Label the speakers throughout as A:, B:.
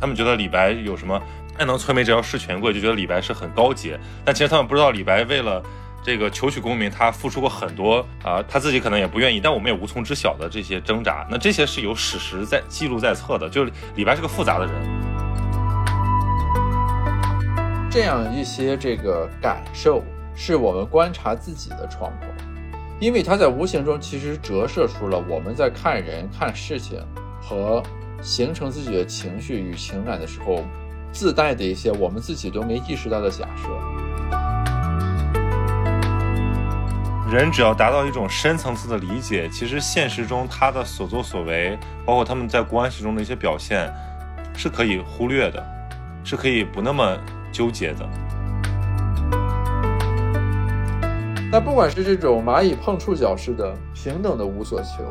A: 他们觉得李白有什么“爱能摧眉折腰事权贵”，就觉得李白是很高洁。但其实他们不知道，李白为了这个求取功名，他付出过很多啊，他自己可能也不愿意，但我们也无从知晓的这些挣扎。那这些是有史实在记录在册的，就是李白是个复杂的人。
B: 这样一些这个感受，是我们观察自己的窗口。因为它在无形中其实折射出了我们在看人、看事情和形成自己的情绪与情感的时候，自带的一些我们自己都没意识到的假设。
A: 人只要达到一种深层次的理解，其实现实中他的所作所为，包括他们在关系中的一些表现，是可以忽略的，是可以不那么纠结的。
B: 那不管是这种蚂蚁碰触角式的平等的无所求，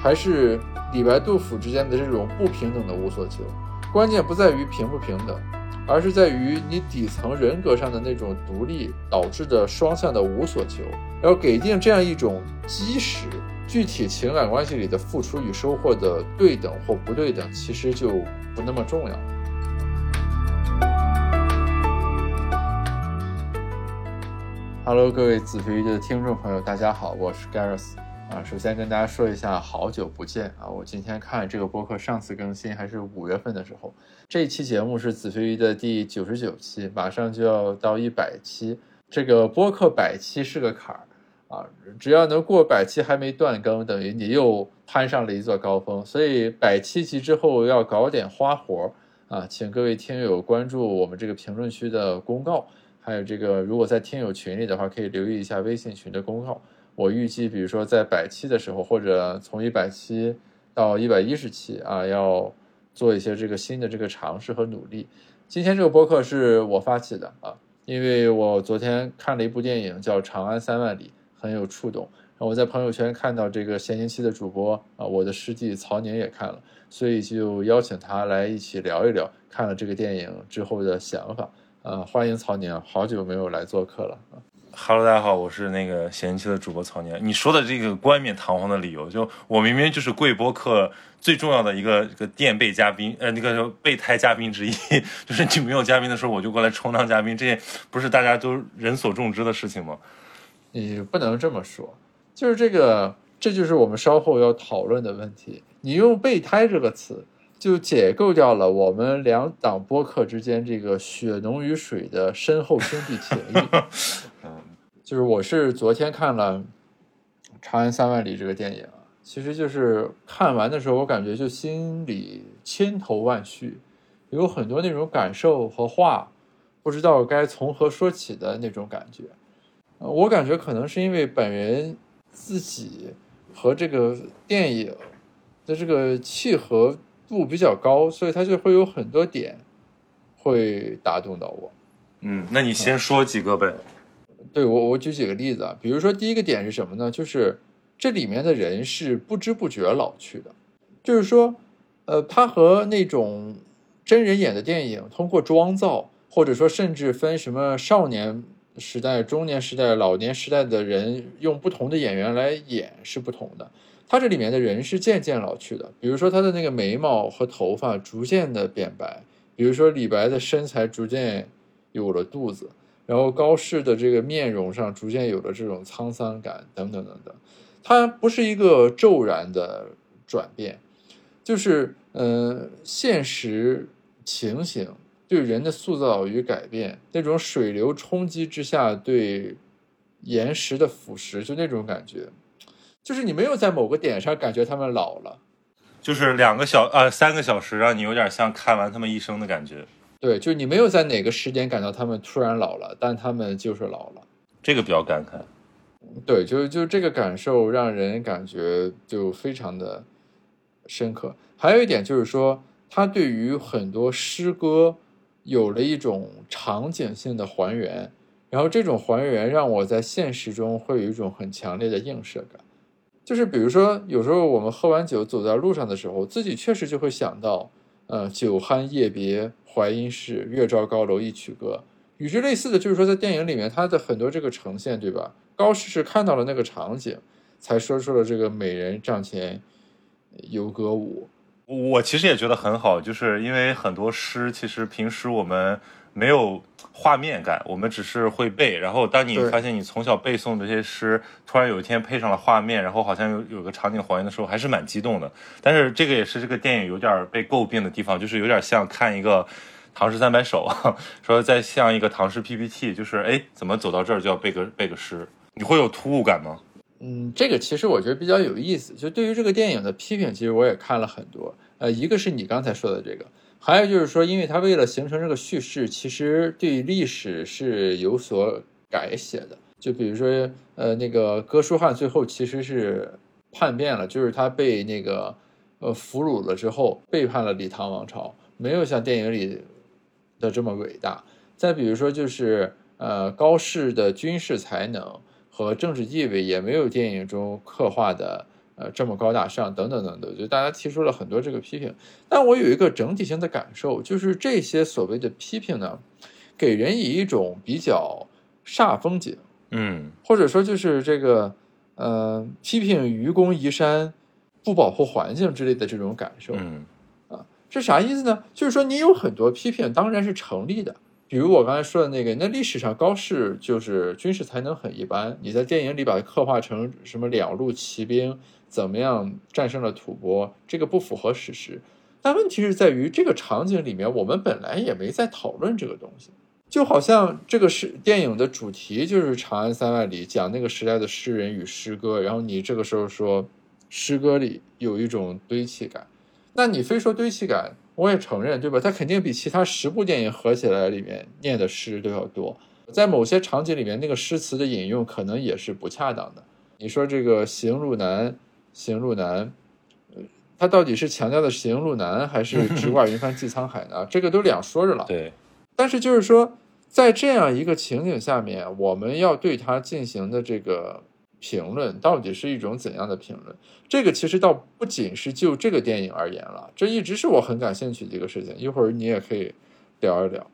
B: 还是李白杜甫之间的这种不平等的无所求，关键不在于平不平等，而是在于你底层人格上的那种独立导致的双向的无所求。要给定这样一种基石，具体情感关系里的付出与收获的对等或不对等，其实就不那么重要。Hello，各位子飞鱼的听众朋友，大家好，我是 Gareth 啊。首先跟大家说一下，好久不见啊！我今天看这个播客，上次更新还是五月份的时候。这期节目是子非鱼的第九十九期，马上就要到一百期。这个播客百期是个坎儿啊，只要能过百期还没断更，等于你又攀上了一座高峰。所以百期集之后要搞点花活啊，请各位听友关注我们这个评论区的公告。还有这个，如果在听友群里的话，可以留意一下微信群的公告。我预计，比如说在百期的时候，或者从一百期到一百一十期啊，要做一些这个新的这个尝试和努力。今天这个播客是我发起的啊，因为我昨天看了一部电影叫《长安三万里》，很有触动。我在朋友圈看到这个闲宁期的主播啊，我的师弟曹宁也看了，所以就邀请他来一起聊一聊看了这个电影之后的想法。呃，欢迎曹宁，好久没有来做客了。
A: Hello，大家好，我是那个闲弃的主播曹宁。你说的这个冠冕堂皇的理由，就我明明就是贵播客最重要的一个这个垫背嘉宾，呃，那个备胎嘉宾之一，就是你没有嘉宾的时候，我就过来充当嘉宾，这不是大家都人所众知的事情吗？
B: 你不能这么说，就是这个，这就是我们稍后要讨论的问题。你用备胎这个词。就解构掉了我们两档播客之间这个血浓于水的深厚兄弟情谊。就是我是昨天看了《长安三万里》这个电影，其实就是看完的时候，我感觉就心里千头万绪，有很多那种感受和话，不知道该从何说起的那种感觉。我感觉可能是因为本人自己和这个电影的这个契合。度比较高，所以它就会有很多点会打动到我。
A: 嗯，那你先说几个呗。
B: 对我，我举几个例子啊。比如说，第一个点是什么呢？就是这里面的人是不知不觉老去的。就是说，呃，他和那种真人演的电影，通过妆造，或者说甚至分什么少年时代、中年时代、老年时代的人，用不同的演员来演是不同的。他这里面的人是渐渐老去的，比如说他的那个眉毛和头发逐渐的变白，比如说李白的身材逐渐有了肚子，然后高适的这个面容上逐渐有了这种沧桑感，等等等等。它不是一个骤然的转变，就是嗯，现实情形对人的塑造与改变，那种水流冲击之下对岩石的腐蚀，就那种感觉。就是你没有在某个点上感觉他们老了，
A: 就是两个小呃三个小时让你有点像看完他们一生的感觉。
B: 对，就你没有在哪个时间感到他们突然老了，但他们就是老了，
A: 这个比较感慨。
B: 对，就就这个感受让人感觉就非常的深刻。还有一点就是说，他对于很多诗歌有了一种场景性的还原，然后这种还原让我在现实中会有一种很强烈的映射感。就是比如说，有时候我们喝完酒走在路上的时候，自己确实就会想到，呃，酒酣夜别淮阴市，月照高楼一曲歌，与之类似的就是说，在电影里面，他的很多这个呈现，对吧？高适是看到了那个场景，才说出了这个美人帐前游歌舞，
A: 我其实也觉得很好，就是因为很多诗其实平时我们没有画面感，我们只是会背。然后当你发现你从小背诵这些诗，突然有一天配上了画面，然后好像有有个场景还原的时候，还是蛮激动的。但是这个也是这个电影有点被诟病的地方，就是有点像看一个。唐诗三百首，说在像一个唐诗 PPT，就是哎，怎么走到这儿就要背个背个诗？你会有突兀感吗？
B: 嗯，这个其实我觉得比较有意思。就对于这个电影的批评，其实我也看了很多。呃，一个是你刚才说的这个，还有就是说，因为他为了形成这个叙事，其实对历史是有所改写的。就比如说，呃，那个哥舒翰最后其实是叛变了，就是他被那个呃俘虏了之后，背叛了李唐王朝，没有像电影里的这么伟大。再比如说，就是呃高适的军事才能和政治地位也没有电影中刻画的呃这么高大上，等等等等，就大家提出了很多这个批评。但我有一个整体性的感受，就是这些所谓的批评呢，给人以一种比较煞风景，
A: 嗯
B: 或者说就是这个呃批评愚公移山、不保护环境之类的这种感受。
A: 嗯啊
B: 这啥意思呢？就是说你有很多批评当然是成立的，比如我刚才说的那个，那历史上高适就是军事才能很一般，你在电影里把它刻画成什么两路骑兵怎么样战胜了吐蕃，这个不符合史实。但问题是在于这个场景里面，我们本来也没在讨论这个东西，就好像这个是电影的主题就是长安三万里，讲那个时代的诗人与诗歌，然后你这个时候说诗歌里有一种堆砌感。那你非说堆砌感，我也承认，对吧？它肯定比其他十部电影合起来里面念的诗都要多。在某些场景里面，那个诗词的引用可能也是不恰当的。你说这个行路难，行路难，呃，它到底是强调的行路难，还是直 挂云帆济沧海呢？这个都两说着了。
A: 对，
B: 但是就是说，在这样一个情景下面，我们要对它进行的这个评论，到底是一种怎样的评论？这个其实倒不仅是就这个电影而言了，这一直是我很感兴趣的一个事情。一会儿你也可以聊一聊。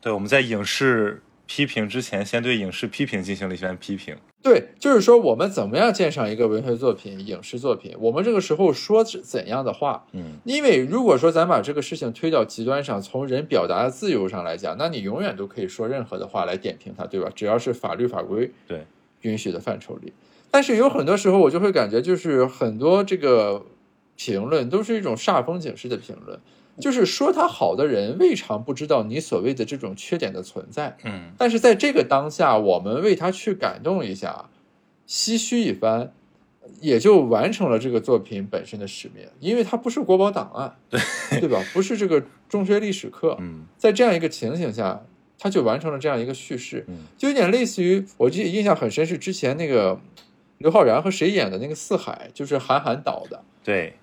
A: 对，我们在影视批评之前，先对影视批评进行了一番批评。
B: 对，就是说我们怎么样鉴赏一个文学作品、影视作品？我们这个时候说怎样的话？
A: 嗯
B: 因为如果说咱把这个事情推到极端上，从人表达的自由上来讲，那你永远都可以说任何的话来点评它，对吧？只要是法律法规
A: 对
B: 允许的范畴里。但是有很多时候，我就会感觉，就是很多这个评论都是一种煞风景式的评论，就是说他好的人未尝不知道你所谓的这种缺点的存在，
A: 嗯
B: 但是在这个当下，我们为他去感动一下，唏嘘一番，也就完成了这个作品本身的使命，因为它不是国宝档案，对对吧？不是这个中学历史课，
A: 嗯
B: 在这样一个情形下，他就完成了这样一个叙事，
A: 嗯
B: 就有点类似于我记得印象很深是之前那个刘昊然和谁演的那个《四海》，就是韩寒导的。
A: 对，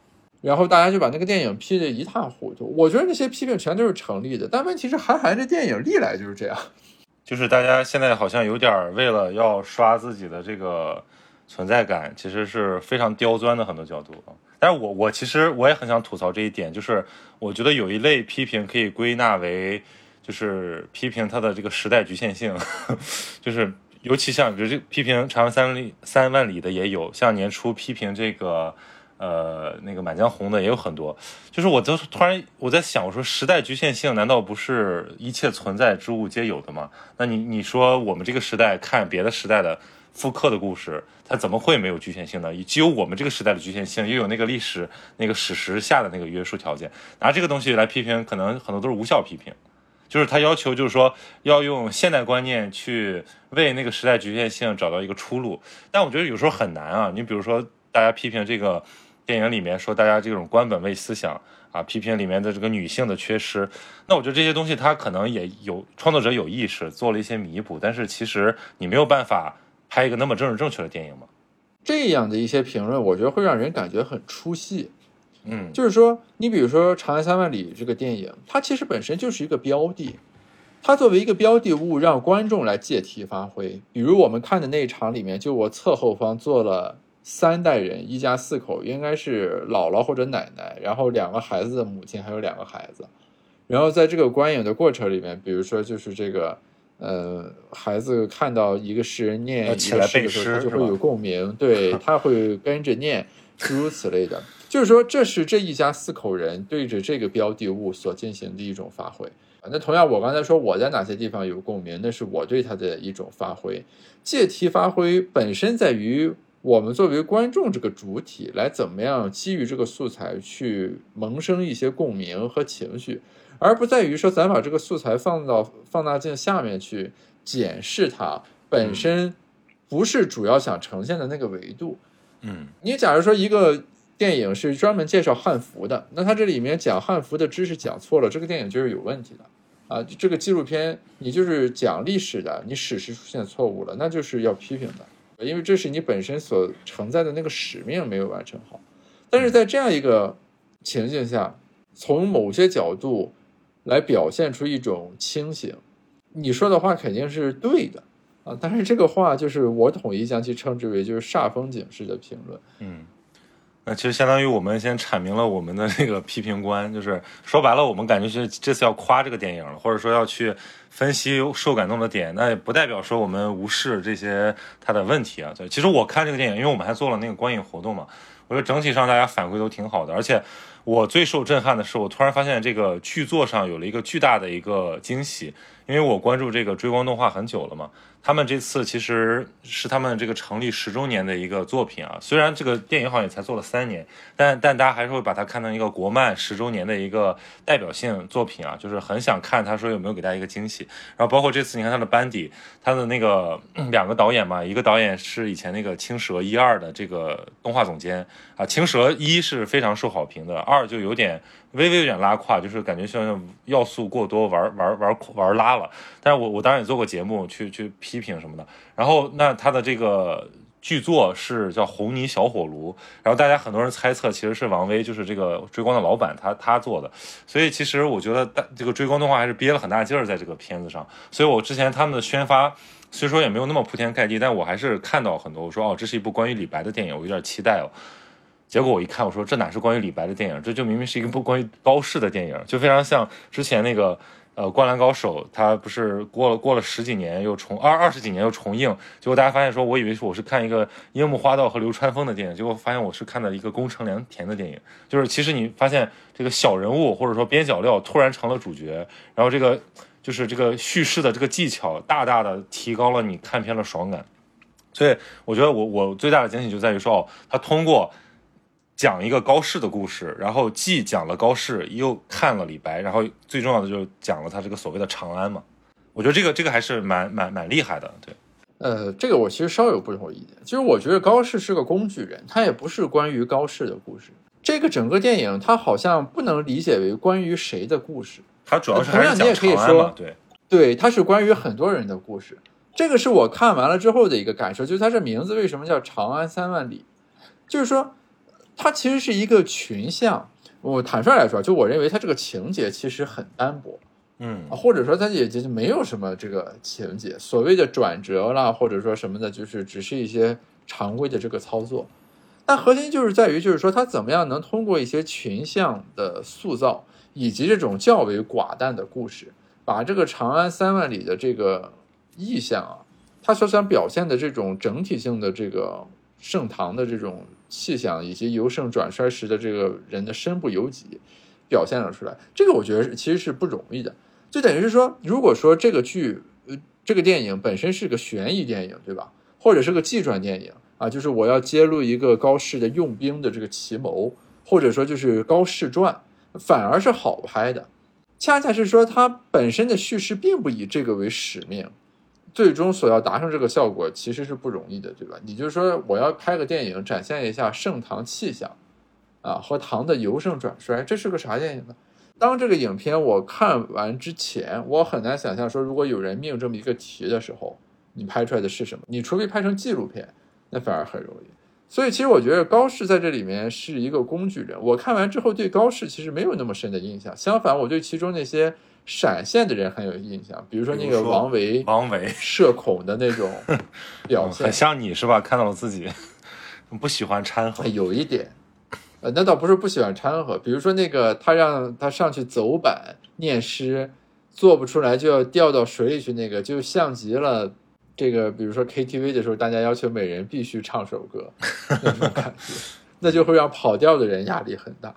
B: 然后大家就把那个电影批得一塌糊涂，我觉得那些批评全都是成立的，但问题是韩寒这电影历来就是这样。
A: 就是大家现在好像有点儿为了要刷自己的这个存在感，其实是非常刁钻的很多角度啊。但是我我其实我也很想吐槽这一点，就是我觉得有一类批评可以归纳为，就是批评它的这个时代局限性，就是尤其像比如这批评《长安三里》三万里的也有，像年初批评这个。呃，那个《满江红》的也有很多，就是我就突然我在想，我说时代局限性难道不是一切存在之物皆有的吗？那你你说我们这个时代看别的时代的复刻的故事，它怎么会没有局限性呢？既有我们这个时代的局限性，又有那个历史那个史实下的那个约束条件，拿这个东西来批评，可能很多都是无效批评。就是他要求，就是说要用现代观念去为那个时代局限性找到一个出路，但我觉得有时候很难啊。你比如说，大家批评这个电影里面说大家这种官本位思想啊，批评里面的这个女性的缺失，那我觉得这些东西他可能也有创作者有意识做了一些弥补，但是其实你没有办法拍一个那么政治正确的电影嘛。
B: 这样的一些评论，我觉得会让人感觉很出戏。
A: 嗯，
B: 就是说，你比如说《长安三万里》这个电影，它其实本身就是一个标的，它作为一个标的物，让观众来借题发挥。比如我们看的那一场里面，就我侧后方坐了三代人，一家四口，应该是姥姥或者奶奶，然后两个孩子的母亲，还有两个孩子。然后在这个观影的过程里面，比如说就是这个，呃，孩子看到一个诗人念一个诗的时候，他就会有共鸣，对他会跟着念，诸如此类的。就是说，这是这一家四口人对着这个标的物所进行的一种发挥。那同样，我刚才说我在哪些地方有共鸣，那是我对他的一种发挥。借题发挥本身在于我们作为观众这个主体来怎么样基于这个素材去萌生一些共鸣和情绪，而不在于说咱把这个素材放到放大镜下面去检视它本身不是主要想呈现的那个维度。
A: 嗯，
B: 你假如说一个。电影是专门介绍汉服的，那它这里面讲汉服的知识讲错了，这个电影就是有问题的啊！这个纪录片你就是讲历史的，你史实出现错误了，那就是要批评的，因为这是你本身所承载的那个使命没有完成好。但是在这样一个情境下，从某些角度来表现出一种清醒，你说的话肯定是对的啊！但是这个话就是我统一将其称之为就是煞风景式的评论，
A: 嗯。那其实相当于我们先阐明了我们的这个批评观，就是说白了，我们感觉是这次要夸这个电影了，或者说要去分析受感动的点，那也不代表说我们无视这些它的问题啊。对，其实我看这个电影，因为我们还做了那个观影活动嘛，我觉得整体上大家反馈都挺好的，而且我最受震撼的是，我突然发现这个剧作上有了一个巨大的一个惊喜，因为我关注这个追光动画很久了嘛。他们这次其实是他们这个成立十周年的一个作品啊，虽然这个电影好像也才做了三年，但但大家还是会把它看成一个国漫十周年的一个代表性作品啊，就是很想看他说有没有给大家一个惊喜。然后包括这次你看他的班底，他的那个两个导演嘛，一个导演是以前那个《青蛇》一二的这个动画总监啊，《青蛇》一是非常受好评的，二就有点。微微有点拉胯，就是感觉像要素过多，玩玩玩玩拉了。但是我我当然也做过节目去去批评什么的。然后那他的这个剧作是叫《红泥小火炉》，然后大家很多人猜测其实是王威，就是这个追光的老板他他做的。所以其实我觉得这个追光动画还是憋了很大劲儿在这个片子上。所以我之前他们的宣发虽说也没有那么铺天盖地，但我还是看到很多我说哦，这是一部关于李白的电影，我有点期待哦。结果我一看，我说这哪是关于李白的电影，这就明明是一个不关于高适的电影，就非常像之前那个呃《灌篮高手》，他不是过了过了十几年又重二二十几年又重映，结果大家发现说，我以为是我是看一个樱木花道和流川枫的电影，结果发现我是看的一个宫城良田的电影，就是其实你发现这个小人物或者说边角料突然成了主角，然后这个就是这个叙事的这个技巧大大的提高了你看片的爽感，所以我觉得我我最大的惊喜就在于说哦，他通过。讲一个高适的故事，然后既讲了高适，又看了李白，然后最重要的就是讲了他这个所谓的长安嘛。我觉得这个这个还是蛮蛮蛮厉害的。对，
B: 呃，这个我其实稍有不同意见。其实我觉得高适是个工具人，他也不是关于高适的故事。这个整个电影，它好像不能理解为关于谁的故事。
A: 它主要是
B: 同样你也可以说，
A: 对
B: 对，它是关于很多人的故事。这个是我看完了之后的一个感受，就是它这名字为什么叫《长安三万里》，就是说。它其实是一个群像，我坦率来说，就我认为它这个情节其实很单薄，
A: 嗯，
B: 或者说它也就没有什么这个情节，所谓的转折啦，或者说什么的，就是只是一些常规的这个操作。但核心就是在于，就是说它怎么样能通过一些群像的塑造，以及这种较为寡淡的故事，把这个长安三万里的这个意象啊，它所想表现的这种整体性的这个盛唐的这种。气象以及由盛转衰时的这个人的身不由己表现了出来，这个我觉得其实是不容易的。就等于是说，如果说这个剧呃这个电影本身是个悬疑电影，对吧？或者是个纪传电影啊，就是我要揭露一个高适的用兵的这个奇谋，或者说就是高适传，反而是好拍的。恰恰是说，它本身的叙事并不以这个为使命。最终所要达成这个效果其实是不容易的，对吧？你就说我要拍个电影展现一下盛唐气象，啊，和唐的由盛转衰，这是个啥电影呢？当这个影片我看完之前，我很难想象说，如果有人命这么一个题的时候，你拍出来的是什么？你除非拍成纪录片，那反而很容易。所以其实我觉得高适在这里面是一个工具人。我看完之后对高适其实没有那么深的印象，相反，我对其中那些。闪现的人很有印象，比如说那个王维，
A: 王维
B: 社恐的那种 表现，
A: 很像你是吧？看到了自己 不喜欢掺和，
B: 有一点，呃，那倒不是不喜欢掺和。比如说那个他让他上去走板念诗，做不出来就要掉到水里去，那个就像极了这个。比如说 KTV 的时候，大家要求每人必须唱首歌那种感觉。那就会让跑调的人压力很大。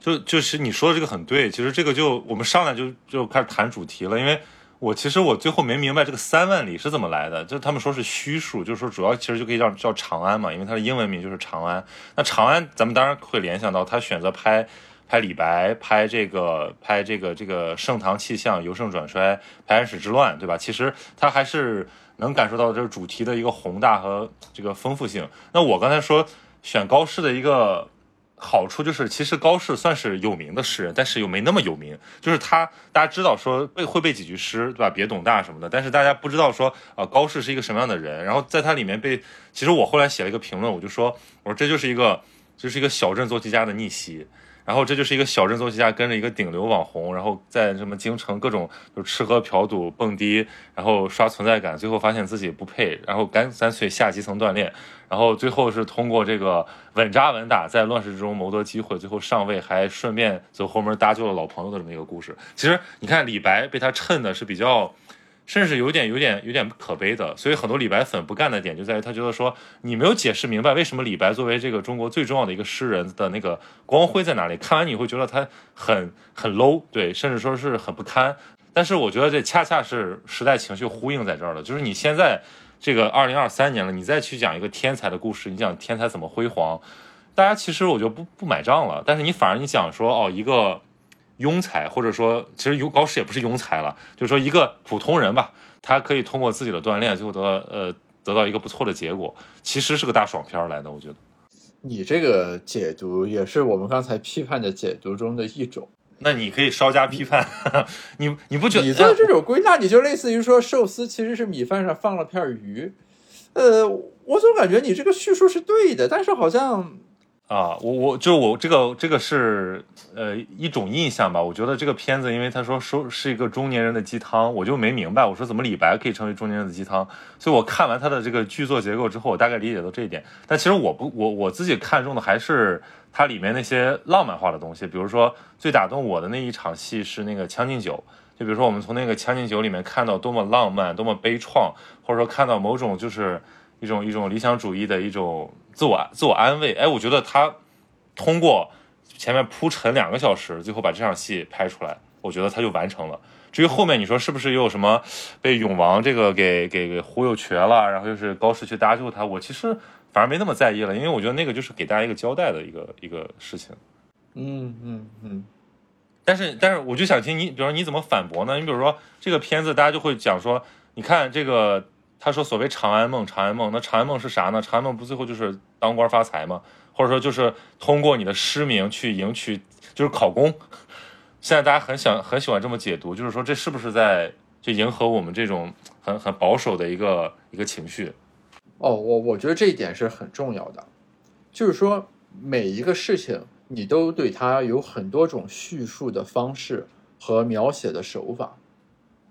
A: 就就是你说的这个很对，其实这个就我们上来就就开始谈主题了，因为我其实我最后没明白这个三万里是怎么来的，就他们说是虚数，就是说主要其实就可以叫叫长安嘛，因为它的英文名就是长安。那长安咱们当然会联想到他选择拍拍李白，拍这个拍这个这个盛唐气象，由盛转衰，拍安史之乱，对吧？其实他还是能感受到这个主题的一个宏大和这个丰富性。那我刚才说选高适的一个。好处就是，其实高适算是有名的诗人，但是又没那么有名。就是他，大家知道说背会背几句诗，对吧？别董大什么的，但是大家不知道说，啊，高适是一个什么样的人。然后在他里面被，其实我后来写了一个评论，我就说，我说这就是一个，就是一个小镇做题家的逆袭。然后这就是一个小镇作曲家跟着一个顶流网红，然后在什么京城各种就吃喝嫖赌蹦迪，然后刷存在感，最后发现自己不配，然后干干脆下基层锻炼，然后最后是通过这个稳扎稳打，在乱世之中谋得机会，最后上位，还顺便走后门搭救了老朋友的这么一个故事。其实你看李白被他衬的是比较。甚至有点、有点、有点可悲的，所以很多李白粉不干的点就在于他觉得说你没有解释明白为什么李白作为这个中国最重要的一个诗人的那个光辉在哪里。看完你会觉得他很很 low，对，甚至说是很不堪。但是我觉得这恰恰是时代情绪呼应在这儿了，就是你现在这个二零二三年了，你再去讲一个天才的故事，你讲天才怎么辉煌，大家其实我就不不买账了。但是你反而你讲说哦一个。庸才，或者说，其实有高适也不是庸才了，就是说一个普通人吧，他可以通过自己的锻炼，最后得呃得到一个不错的结果，其实是个大爽片来的，我觉得。
B: 你这个解读也是我们刚才批判的解读中的一种。
A: 那你可以稍加批判，你你不觉得？
B: 你做这种归纳，你就类似于说寿司其实是米饭上放了片鱼，呃，我总感觉你这个叙述是对的，但是好像。
A: 啊，我我就我这个这个是呃一种印象吧。我觉得这个片子，因为他说说是一个中年人的鸡汤，我就没明白。我说怎么李白可以成为中年人的鸡汤？所以我看完他的这个剧作结构之后，我大概理解到这一点。但其实我不我我自己看中的还是它里面那些浪漫化的东西。比如说最打动我的那一场戏是那个《将进酒》，就比如说我们从那个《将进酒》里面看到多么浪漫、多么悲怆，或者说看到某种就是一种一种理想主义的一种。自我自我安慰，哎，我觉得他通过前面铺陈两个小时，最后把这场戏拍出来，我觉得他就完成了。至于后面你说是不是又有什么被永王这个给给给忽悠瘸了，然后又是高适去搭救他，我其实反而没那么在意了，因为我觉得那个就是给大家一个交代的一个一个事情。
B: 嗯嗯嗯。
A: 但是但是我就想听你，比如说你怎么反驳呢？你比如说这个片子，大家就会讲说，你看这个。他说：“所谓长安梦，长安梦，那长安梦是啥呢？长安梦不最后就是当官发财吗？或者说就是通过你的诗名去迎娶，就是考公。现在大家很想很喜欢这么解读，就是说这是不是在就迎合我们这种很很保守的一个一个情绪？
B: 哦，我我觉得这一点是很重要的，就是说每一个事情你都对它有很多种叙述的方式和描写的手法。”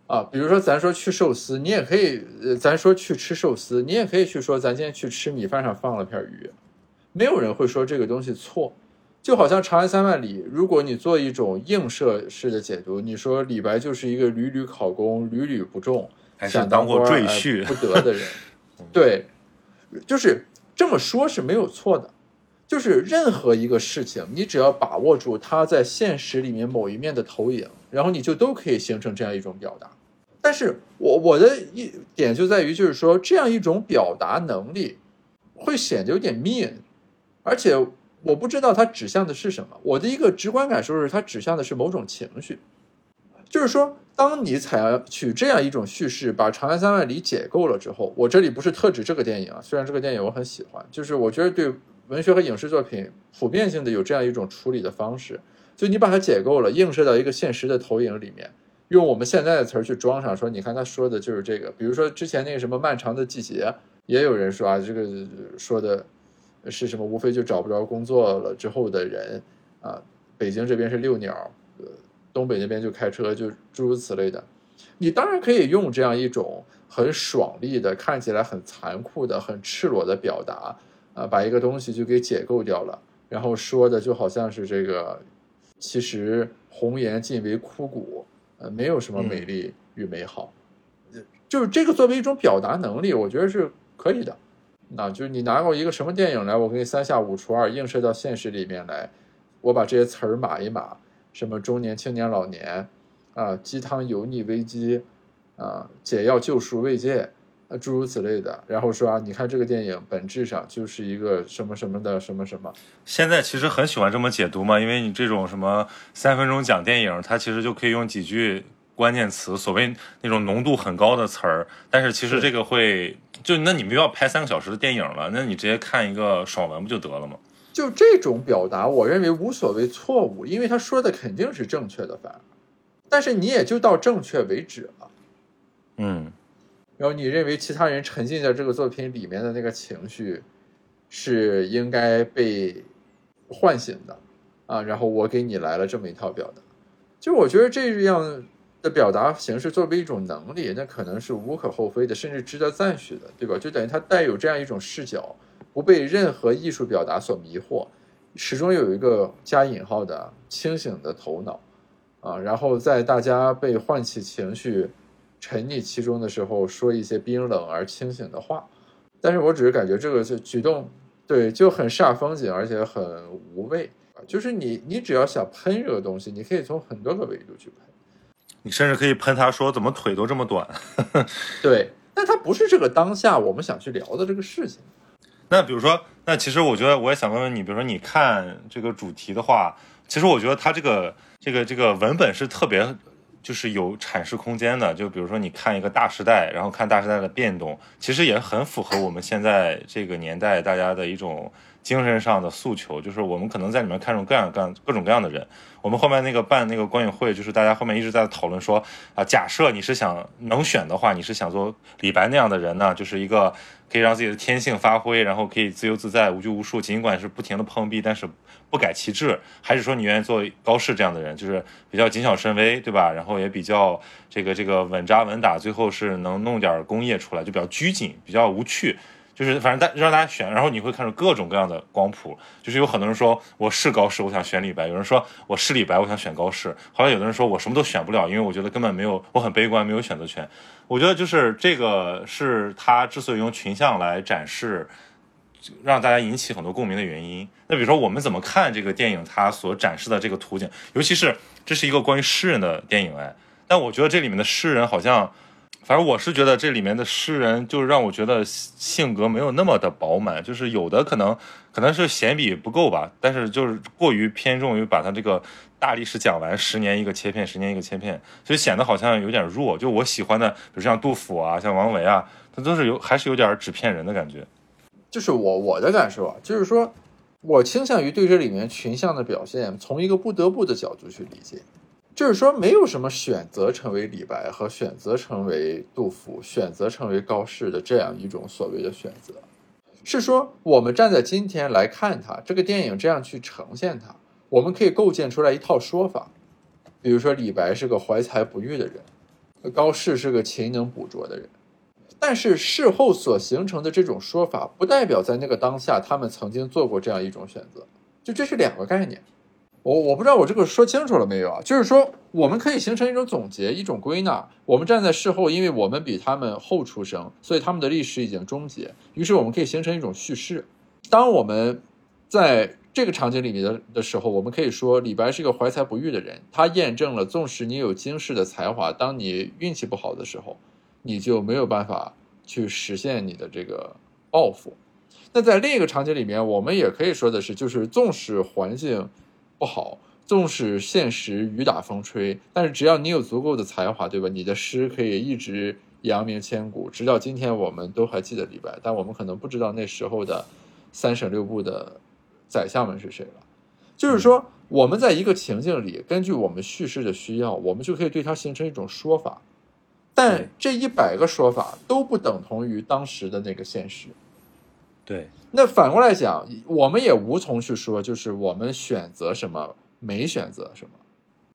B: 啊，比如说咱说去寿司，你也可以，呃，咱说去吃寿司，你也可以去说咱今天去吃米饭上放了片鱼，没有人会说这个东西错。就好像《长安三万里》，如果你做一种映射式的解读，你说李白就是一个屡屡考功、屡屡不中，想
A: 当
B: 过
A: 赘婿
B: 不得的人，对，就是这么说是没有错的。就是任何一个事情，你只要把握住它在现实里面某一面的投影，然后你就都可以形成这样一种表达。但是我我的一点就在于，就是说这样一种表达能力会显得有点 mean，而且我不知道它指向的是什么。我的一个直观感受是，它指向的是某种情绪。就是说，当你采取这样一种叙事，把《长安三万里》解构了之后，我这里不是特指这个电影啊，虽然这个电影我很喜欢，就是我觉得对文学和影视作品普遍性的有这样一种处理的方式，就你把它解构了，映射到一个现实的投影里面。用我们现在的词儿去装上，说你看他说的就是这个。比如说之前那个什么漫长的季节，也有人说啊，这个说的是什么？无非就找不着工作了之后的人啊。北京这边是遛鸟，呃，东北那边就开车，就诸如此类的。你当然可以用这样一种很爽利的、看起来很残酷的、很赤裸的表达啊，把一个东西就给解构掉了，然后说的就好像是这个，其实红颜尽为枯骨。呃，没有什么美丽与美好，就是这个作为一种表达能力，我觉得是可以的。那就是你拿过一个什么电影来，我给你三下五除二映射到现实里面来，我把这些词儿码一码，什么中年、青年、老年，啊，鸡汤油腻危机，啊，解药救赎慰藉，啊，诸如此类的，然后说啊，你看这个电影本质上就是一个什么什么的什么什么。
A: 现在其实很喜欢这么解读嘛，因为你这种什么三分钟讲电影，它其实就可以用几句关键词，所谓那种浓度很高的词儿，但是其实这个会就那你们要拍三个小时的电影了，那你直接看一个爽文不就得了吗？
B: 就这种表达，我认为无所谓错误，因为他说的肯定是正确的，反而，但是你也就到正确为止了。
A: 嗯，
B: 然后你认为其他人沉浸在这个作品里面的那个情绪是应该被唤醒的啊，然后我给你来了这么一套表达，就我觉得这样的表达形式作为一种能力，那可能是无可厚非的，甚至值得赞许的，对吧？就等于它带有这样一种视角，不被任何艺术表达所迷惑，始终有一个加引号的清醒的头脑啊，然后在大家被唤起情绪。沉溺其中的时候，说一些冰冷而清醒的话，但是我只是感觉这个就举动，对，就很煞风景，而且很无味啊。就是你，你只要想喷这个东西，你可以从很多个维度去喷，
A: 你甚至可以喷他说怎么腿都这么短。
B: 对，但他不是这个当下我们想去聊的这个事情。
A: 那比如说，那其实我觉得我也想问问你，比如说你看这个主题的话，其实我觉得它这个这个这个文本是特别。就是有阐释空间的，就比如说你看一个大时代，然后看大时代的变动，其实也很符合我们现在这个年代大家的一种精神上的诉求。就是我们可能在里面看中各样各样各种各样的人。我们后面那个办那个观影会，就是大家后面一直在讨论说啊，假设你是想能选的话，你是想做李白那样的人呢，就是一个可以让自己的天性发挥，然后可以自由自在、无拘无束，尽管是不停的碰壁，但是。不改其志，还是说你愿意做高适这样的人，就是比较谨小慎微，对吧？然后也比较这个这个稳扎稳打，最后是能弄点工业出来，就比较拘谨，比较无趣。就是反正大让大家选，然后你会看出各种各样的光谱。就是有很多人说我是高适，我想选李白；有人说我是李白，我想选高适。好像有的人说我什么都选不了，因为我觉得根本没有，我很悲观，没有选择权。我觉得就是这个是他之所以用群像来展示。让大家引起很多共鸣的原因。那比如说，我们怎么看这个电影它所展示的这个图景？尤其是这是一个关于诗人的电影，哎，但我觉得这里面的诗人好像，反正我是觉得这里面的诗人就是让我觉得性格没有那么的饱满，就是有的可能可能是写笔不够吧，但是就是过于偏重于把他这个大历史讲完，十年一个切片，十年一个切片，所以显得好像有点弱。就我喜欢的，比如像杜甫啊，像王维啊，他都是有还是有点纸片人的感觉。
B: 就是我我的感受啊，就是说，我倾向于对这里面群像的表现，从一个不得不的角度去理解。就是说，没有什么选择成为李白和选择成为杜甫、选择成为高适的这样一种所谓的选择，是说我们站在今天来看它这个电影这样去呈现它，我们可以构建出来一套说法。比如说，李白是个怀才不遇的人，高适是个勤能补拙的人。但是事后所形成的这种说法，不代表在那个当下他们曾经做过这样一种选择，就这是两个概念。我我不知道我这个说清楚了没有啊？就是说，我们可以形成一种总结，一种归纳。我们站在事后，因为我们比他们后出生，所以他们的历史已经终结。于是我们可以形成一种叙事。当我们在这个场景里面的的时候，我们可以说李白是一个怀才不遇的人，他验证了，纵使你有惊世的才华，当你运气不好的时候。你就没有办法去实现你的这个抱负。那在另一个场景里面，我们也可以说的是，就是纵使环境不好，纵使现实雨打风吹，但是只要你有足够的才华，对吧？你的诗可以一直扬名千古，直到今天我们都还记得李白，但我们可能不知道那时候的三省六部的宰相们是谁了。就是说，我们在一个情境里，根据我们叙事的需要，我们就可以对它形成一种说法。但这一百个说法都不等同于当时的那个现实。
A: 对，
B: 那反过来讲，我们也无从去说，就是我们选择什么，没选择什么，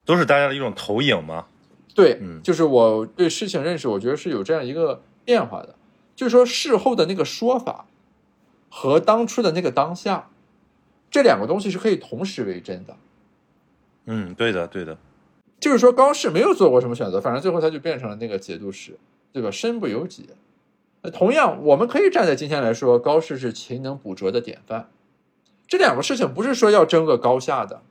A: 都是大家的一种投影吗？
B: 对，嗯，就是我对事情认识，我觉得是有这样一个变化的，就是说事后的那个说法和当初的那个当下，这两个东西是可以同时为真的。
A: 嗯，对的，对的。
B: 就是说，高适没有做过什么选择，反正最后他就变成了那个节度使，对吧？身不由己。同样，我们可以站在今天来说，高适是勤能补拙的典范。这两个事情不是说要争个高下的。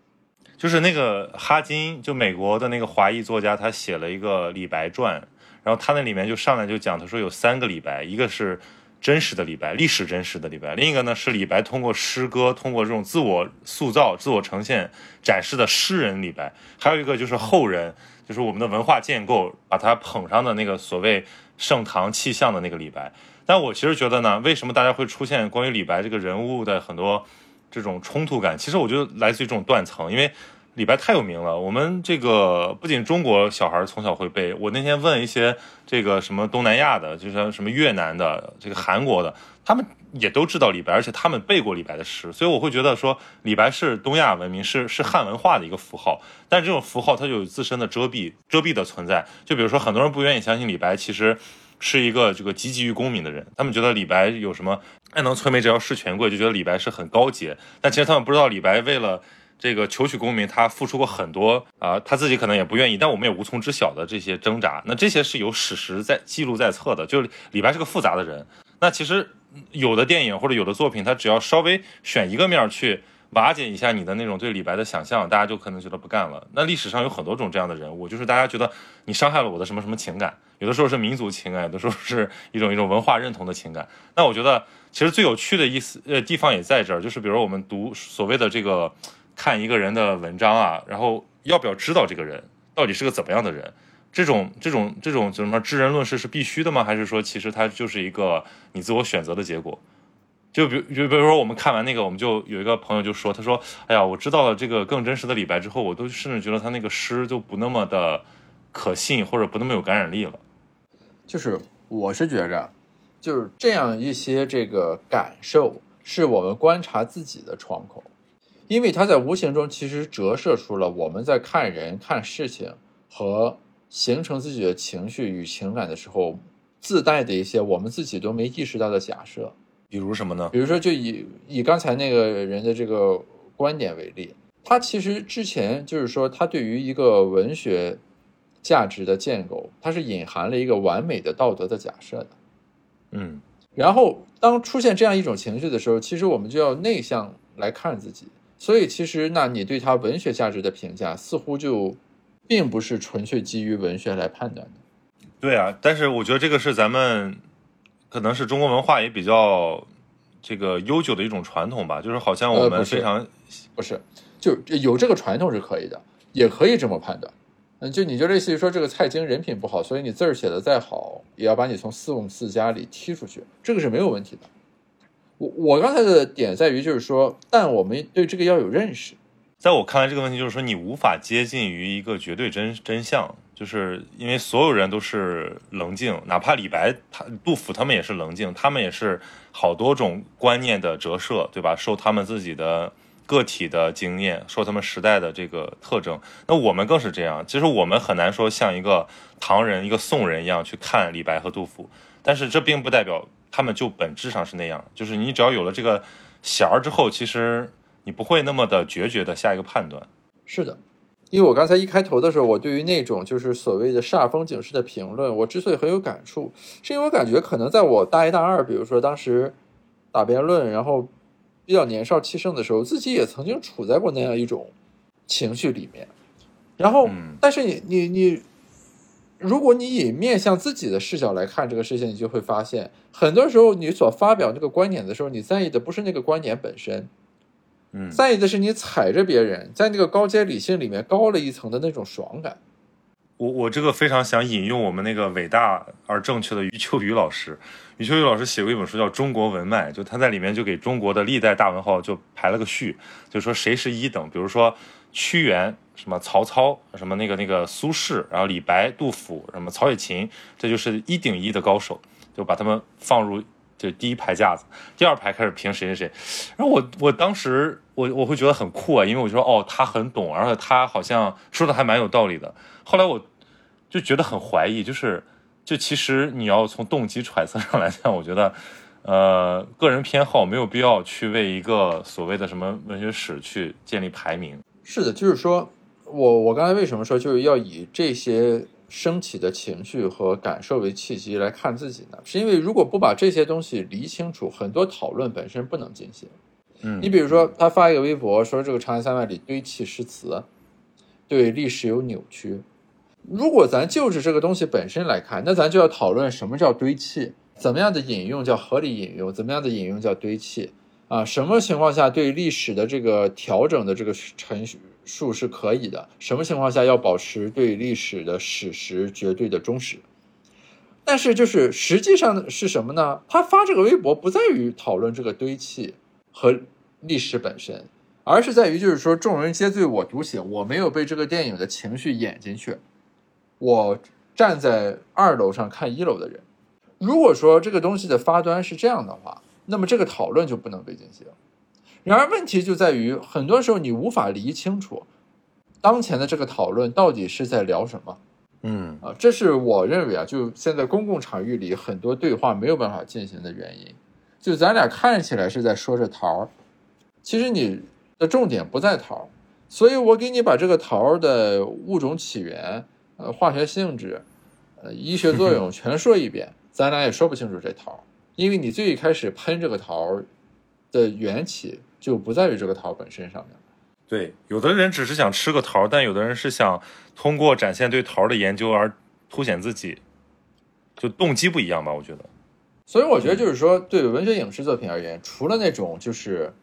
A: 就是那个哈金，就美国的那个华裔作家，他写了一个李白传，然后他那里面就上来就讲，他说有三个李白，一个是真实的李白，历史真实的李白，另一个呢是李白通过诗歌，通过这种自我塑造、自我呈现、展示的诗人李白，还有一个就是后人，就是我们的文化建构把他捧上的那个所谓盛唐气象的那个李白。但我其实觉得呢，为什么大家会出现关于李白这个人物的很多这种冲突感？其实我觉得来自于这种断层，因为。李白太有名了，我们这个不仅中国小孩从小会背，我那天问一些这个什么东南亚的，就像什么越南的、这个韩国的，他们也都知道李白，而且他们背过李白的诗，所以我会觉得说李白是东亚文明，是是汉文化的一个符号。但是这种符号它就有自身的遮蔽、遮蔽的存在。就比如说很多人不愿意相信李白其实是一个这个汲汲于功名的人，他们觉得李白有什么爱能摧眉折腰事权贵，就觉得李白是很高洁。但其实他们不知道李白为了。这个求取功名，他付出过很多啊，他自己可能也不愿意，但我们也无从知晓的这些挣扎。那这些是有史实在记录在册的。就是李白是个复杂的人。那其实有的电影或者有的作品，他只要稍微选一个面去瓦解一下你的那种对李白的想象，大家就可能觉得不干了。那历史上有很多种这样的人物，就是大家觉得你伤害了我的什么什么情感，有的时候是民族情感，有的时候是一种一种文化认同的情感。那我觉得其实最有趣的意思呃地方也在这儿，就是比如我们读所谓的这个。看一个人的文章啊，然后要不要知道这个人到底是个怎么样的人？这种这种这种什么知人论事是必须的吗？还是说其实它就是一个你自我选择的结果？就比就比如说我们看完那个，我们就有一个朋友就说，他说：“哎呀，我知道了这个更真实的李白之后，我都甚至觉得他那个诗就不那么的可信，或者不那么有感染力了。”
B: 就是我是觉着，就是这样一些这个感受，是我们观察自己的窗口。因为它在无形中其实折射出了我们在看人、看事情和形成自己的情绪与情感的时候自带的一些我们自己都没意识到的假设。
A: 比如什么呢？
B: 比如说，就以以刚才那个人的这个观点为例，他其实之前就是说，他对于一个文学价值的建构，它是隐含了一个完美的道德的假设的。
A: 嗯，
B: 然后当出现这样一种情绪的时候，其实我们就要内向来看自己。所以，其实，那你对他文学价值的评价，似乎就并不是纯粹基于文学来判断的。
A: 对啊，但是我觉得这个是咱们可能是中国文化也比较这个悠久的一种传统吧，就是好像我们非常
B: 不是，就有这个传统是可以的，也可以这么判断。嗯，就你就类似于说这个蔡京人品不好，所以你字儿写的再好，也要把你从四五四家里踢出去，这个是没有问题的。我我刚才的点在于，就是说，但我们对这个要有认识。
A: 在我看来，这个问题就是说，你无法接近于一个绝对真真相，就是因为所有人都是棱镜，哪怕李白、他杜甫他们也是棱镜，他们也是好多种观念的折射，对吧？受他们自己的个体的经验，受他们时代的这个特征。那我们更是这样，其实我们很难说像一个唐人、一个宋人一样去看李白和杜甫，但是这并不代表。他们就本质上是那样，就是你只要有了这个弦儿之后，其实你不会那么的决绝的下一个判断。
B: 是的，因为我刚才一开头的时候，我对于那种就是所谓的煞风景式的评论，我之所以很有感触，是因为我感觉可能在我大一大二，比如说当时打辩论，然后比较年少气盛的时候，自己也曾经处在过那样一种情绪里面。然后，但是你你你。如果你以面向自己的视角来看这个事情，你就会发现，很多时候你所发表这个观点的时候，你在意的不是那个观点本身，
A: 嗯，
B: 在意的是你踩着别人，在那个高阶理性里面高了一层的那种爽感。
A: 我我这个非常想引用我们那个伟大而正确的余秋雨老师，余秋雨老师写过一本书叫《中国文脉》，就他在里面就给中国的历代大文豪就排了个序，就说谁是一等，比如说屈原。什么曹操，什么那个那个苏轼，然后李白、杜甫，什么曹雪芹，这就是一顶一的高手，就把他们放入就第一排架子，第二排开始评谁谁谁。然后我我当时我我会觉得很酷啊，因为我觉得哦他很懂，而且他好像说的还蛮有道理的。后来我就觉得很怀疑，就是就其实你要从动机揣测上来讲，我觉得呃个人偏好没有必要去为一个所谓的什么文学史去建立排名。
B: 是的，就是说。我我刚才为什么说就是要以这些升起的情绪和感受为契机来看自己呢？是因为如果不把这些东西理清楚，很多讨论本身不能进行。
A: 嗯，
B: 你比如说，他发一个微博说这个《长安三万里》堆砌诗词，对历史有扭曲。如果咱就着这个东西本身来看，那咱就要讨论什么叫堆砌，怎么样的引用叫合理引用，怎么样的引用叫堆砌啊？什么情况下对历史的这个调整的这个陈述是可以的？什么情况下要保持对历史的史实绝对的忠实？但是就是实际上是什么呢？他发这个微博不在于讨论这个堆砌和历史本身，而是在于就是说众人皆醉我独醒，我没有被这个电影的情绪演进去。我站在二楼上看一楼的人，如果说这个东西的发端是这样的话，那么这个讨论就不能被进行。然而问题就在于，很多时候你无法理清楚当前的这个讨论到底是在聊什么。
A: 嗯
B: 啊，这是我认为啊，就现在公共场域里很多对话没有办法进行的原因。就咱俩看起来是在说着桃儿，其实你的重点不在桃儿，所以我给你把这个桃儿的物种起源。呃，化学性质，呃，医学作用 全说一遍，咱俩也说不清楚这桃儿因为你最一开始喷这个桃儿的缘起就不在于这个桃本身上面。
A: 对，有的人只是想吃个桃但有的人是想通过展现对桃的研究而凸显自己，就动机不一样吧？我觉得。
B: 所以我觉得就是说，对文学影视作品而言，除了那种就是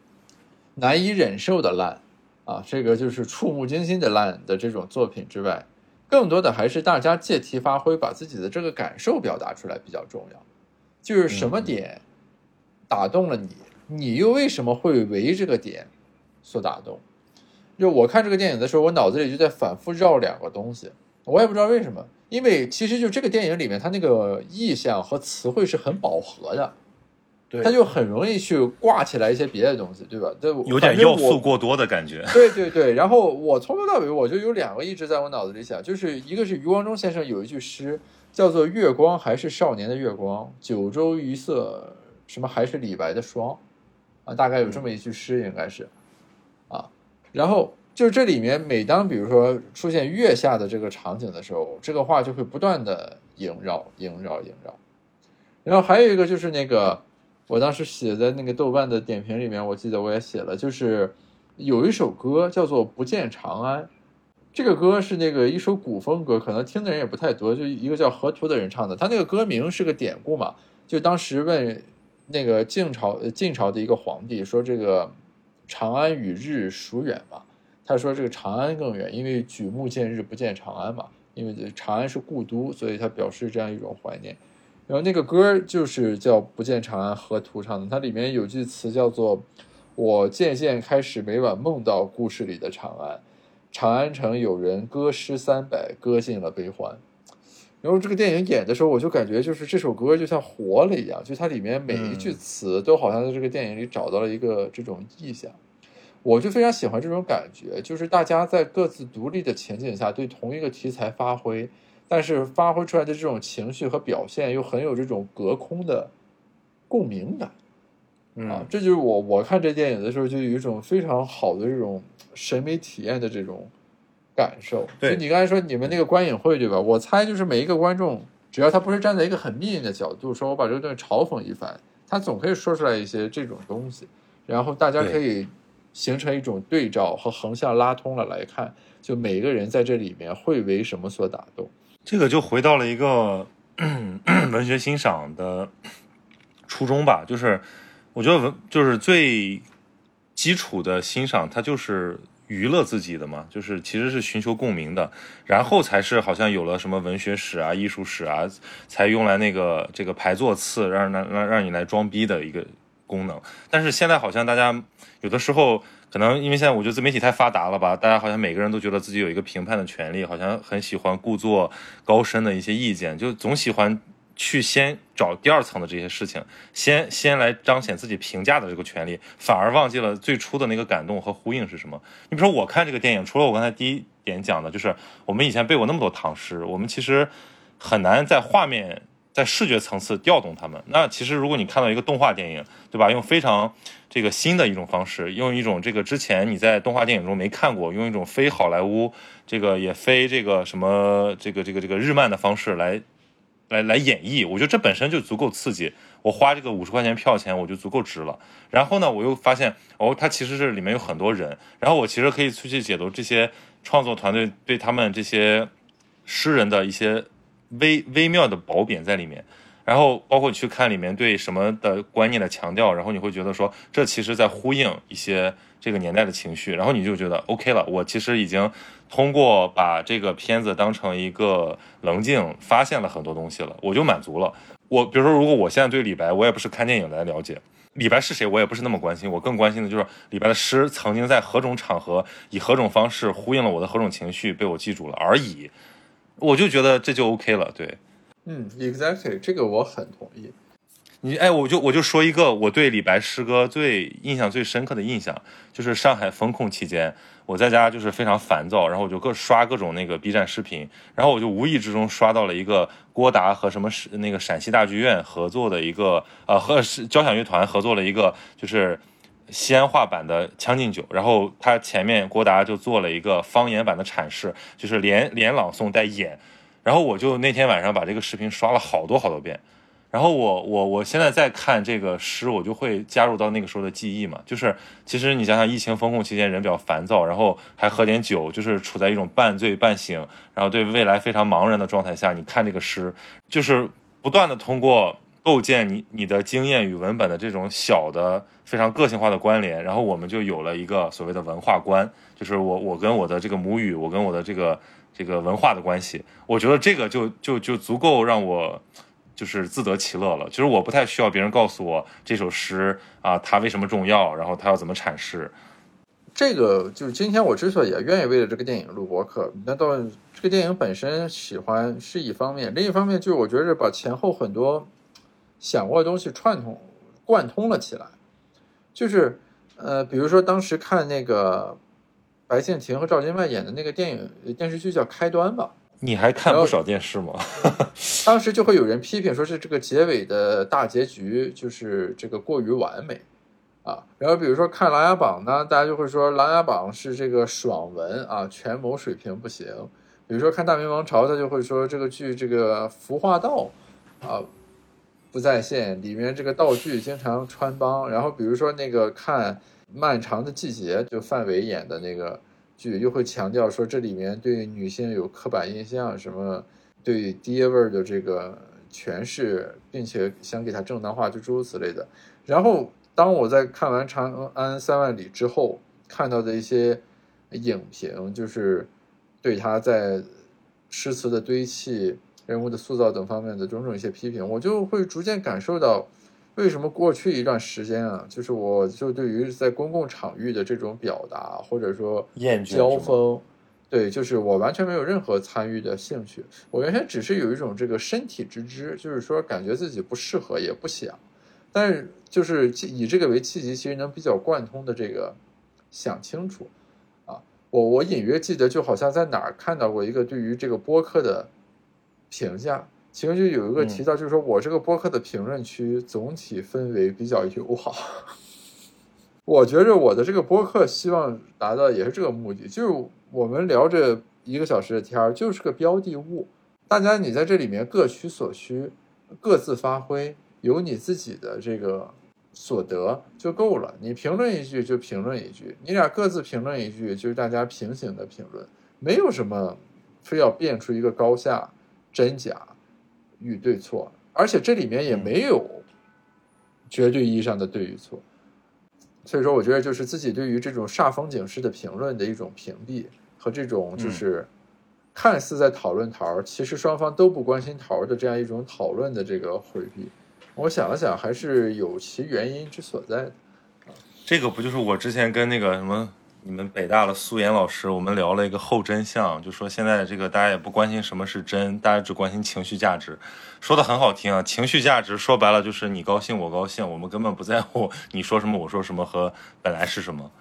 B: 难以忍受的烂啊，这个就是触目惊心的烂的这种作品之外。更多的还是大家借题发挥，把自己的这个感受表达出来比较重要。就是什么点打动了你，你又为什么会为这个点所打动？就我看这个电影的时候，我脑子里就在反复绕两个东西，我也不知道为什么。因为其实就这个电影里面，它那个意象和词汇是很饱和的。
A: 对，
B: 它就很容易去挂起来一些别的东西，对吧？对，
A: 有点要素过多的感觉。
B: 对对对，然后我从头到尾我就有两个一直在我脑子里想，就是一个是余光中先生有一句诗叫做“月光还是少年的月光，九州一色什么还是李白的霜”，啊，大概有这么一句诗应该是，啊，然后就是这里面每当比如说出现月下的这个场景的时候，这个话就会不断的萦绕萦绕萦绕，然后还有一个就是那个。我当时写在那个豆瓣的点评里面，我记得我也写了，就是有一首歌叫做《不见长安》，这个歌是那个一首古风歌，可能听的人也不太多，就一个叫河图的人唱的。他那个歌名是个典故嘛，就当时问那个晋朝晋朝的一个皇帝说：“这个长安与日孰远嘛？”他说：“这个长安更远，因为举目见日不见长安嘛，因为长安是故都，所以他表示这样一种怀念。”然后那个歌就是叫《不见长安河图》唱的，它里面有句词叫做“我渐渐开始每晚梦到故事里的长安，长安城有人歌诗三百，歌尽了悲欢。”然后这个电影演的时候，我就感觉就是这首歌就像活了一样，就它里面每一句词都好像在这个电影里找到了一个这种意象。我就非常喜欢这种感觉，就是大家在各自独立的情景下对同一个题材发挥。但是发挥出来的这种情绪和表现又很有这种隔空的共鸣感，啊，这就是我我看这电影的时候就有一种非常好的这种审美体验的这种感受。
A: 对，
B: 你刚才说你们那个观影会对吧？我猜就是每一个观众，只要他不是站在一个很命运的角度，说我把这个东西嘲讽一番，他总可以说出来一些这种东西，然后大家可以形成一种对照和横向拉通了来看，就每一个人在这里面会为什么所打动。
A: 这个就回到了一个 文学欣赏的 初衷吧，就是我觉得文就是最基础的欣赏，它就是娱乐自己的嘛，就是其实是寻求共鸣的，然后才是好像有了什么文学史啊、艺术史啊，才用来那个这个排座次，让让让让你来装逼的一个功能。但是现在好像大家有的时候。可能因为现在我觉得自媒体太发达了吧，大家好像每个人都觉得自己有一个评判的权利，好像很喜欢故作高深的一些意见，就总喜欢去先找第二层的这些事情，先先来彰显自己评价的这个权利，反而忘记了最初的那个感动和呼应是什么。你比如说我看这个电影，除了我刚才第一点讲的，就是我们以前背过那么多唐诗，我们其实很难在画面在视觉层次调动他们。那其实如果你看到一个动画电影，对吧？用非常这个新的一种方式，用一种这个之前你在动画电影中没看过，用一种非好莱坞这个也非这个什么这个这个这个日漫的方式来来来演绎，我觉得这本身就足够刺激。我花这个五十块钱票钱，我就足够值了。然后呢，我又发现哦，它其实是里面有很多人，然后我其实可以出去解读这些创作团队对他们这些诗人的一些微微妙的褒贬在里面。然后包括去看里面对什么的观念的强调，然后你会觉得说这其实在呼应一些这个年代的情绪，然后你就觉得 OK 了。我其实已经通过把这个片子当成一个棱镜，发现了很多东西了，我就满足了。我比如说，如果我现在对李白，我也不是看电影来了解李白是谁，我也不是那么关心。我更关心的就是李白的诗曾经在何种场合，以何种方式呼应了我的何种情绪，被我记住了而已。我就觉得这就 OK 了，对。
B: 嗯，exactly，这个我很同意。
A: 你哎，我就我就说一个我对李白诗歌最印象最深刻的印象，就是上海封控期间，我在家就是非常烦躁，然后我就各刷各种那个 B 站视频，然后我就无意之中刷到了一个郭达和什么那个陕西大剧院合作的一个呃和交响乐团合作了一个就是西安话版的《将进酒》，然后他前面郭达就做了一个方言版的阐释，就是连连朗诵带演。然后我就那天晚上把这个视频刷了好多好多遍，然后我我我现在在看这个诗，我就会加入到那个时候的记忆嘛。就是其实你想想，疫情封控期间人比较烦躁，然后还喝点酒，就是处在一种半醉半醒，然后对未来非常茫然的状态下，你看这个诗，就是不断的通过构建你你的经验与文本的这种小的非常个性化的关联，然后我们就有了一个所谓的文化观，就是我我跟我的这个母语，我跟我的这个。这个文化的关系，我觉得这个就就就足够让我就是自得其乐了。其实我不太需要别人告诉我这首诗啊，它为什么重要，然后它要怎么阐释。
B: 这个就是今天我之所以也愿意为了这个电影录播客，那到这个电影本身喜欢是一方面，另一方面就是我觉得把前后很多想过的东西串通贯通了起来。就是呃，比如说当时看那个。白敬亭和赵今麦演的那个电影电视剧叫《开端》吧？
A: 你还看不少电视吗？
B: 当时就会有人批评说是这个结尾的大结局就是这个过于完美啊。然后比如说看《琅琊榜》呢，大家就会说《琅琊榜》是这个爽文啊，权谋水平不行。比如说看《大明王朝》，他就会说这个剧这个服化道啊不在线，里面这个道具经常穿帮。然后比如说那个看。漫长的季节，就范伟演的那个剧，又会强调说这里面对女性有刻板印象，什么对爹味儿的这个诠释，并且想给他正当化，就诸如此类的。然后，当我在看完《长安三万里》之后，看到的一些影评，就是对他在诗词的堆砌、人物的塑造等方面的种种一些批评，我就会逐渐感受到。为什么过去一段时间啊，就是我就对于在公共场域的这种表达，或者说交锋，对，就是我完全没有任何参与的兴趣。我原先只是有一种这个身体之知，就是说感觉自己不适合，也不想。但是就是以这个为契机，其实能比较贯通的这个想清楚啊。我我隐约记得，就好像在哪儿看到过一个对于这个播客的评价。其中就有一个提到，就是说我这个播客的评论区总体氛围比较友好。我觉着我的这个播客希望达到也是这个目的，就是我们聊着一个小时的天儿，就是个标的物。大家你在这里面各取所需，各自发挥，有你自己的这个所得就够了。你评论一句就评论一句，你俩各自评论一句，就是大家平行的评论，没有什么非要变出一个高下真假。与对错，而且这里面也没有绝对意义上的对与错，所以说我觉得就是自己对于这种煞风景式的评论的一种屏蔽和这种就是看似在讨论桃儿，其实双方都不关心桃儿的这样一种讨论的这个回避，我想了想，还是有其原因之所在的。
A: 这个不就是我之前跟那个什么？你们北大的苏岩老师，我们聊了一个后真相，就说现在这个大家也不关心什么是真，大家只关心情绪价值，说的很好听啊。情绪价值说白了就是你高兴我高兴，我们根本不在乎你说什么我说什么和本来是什么。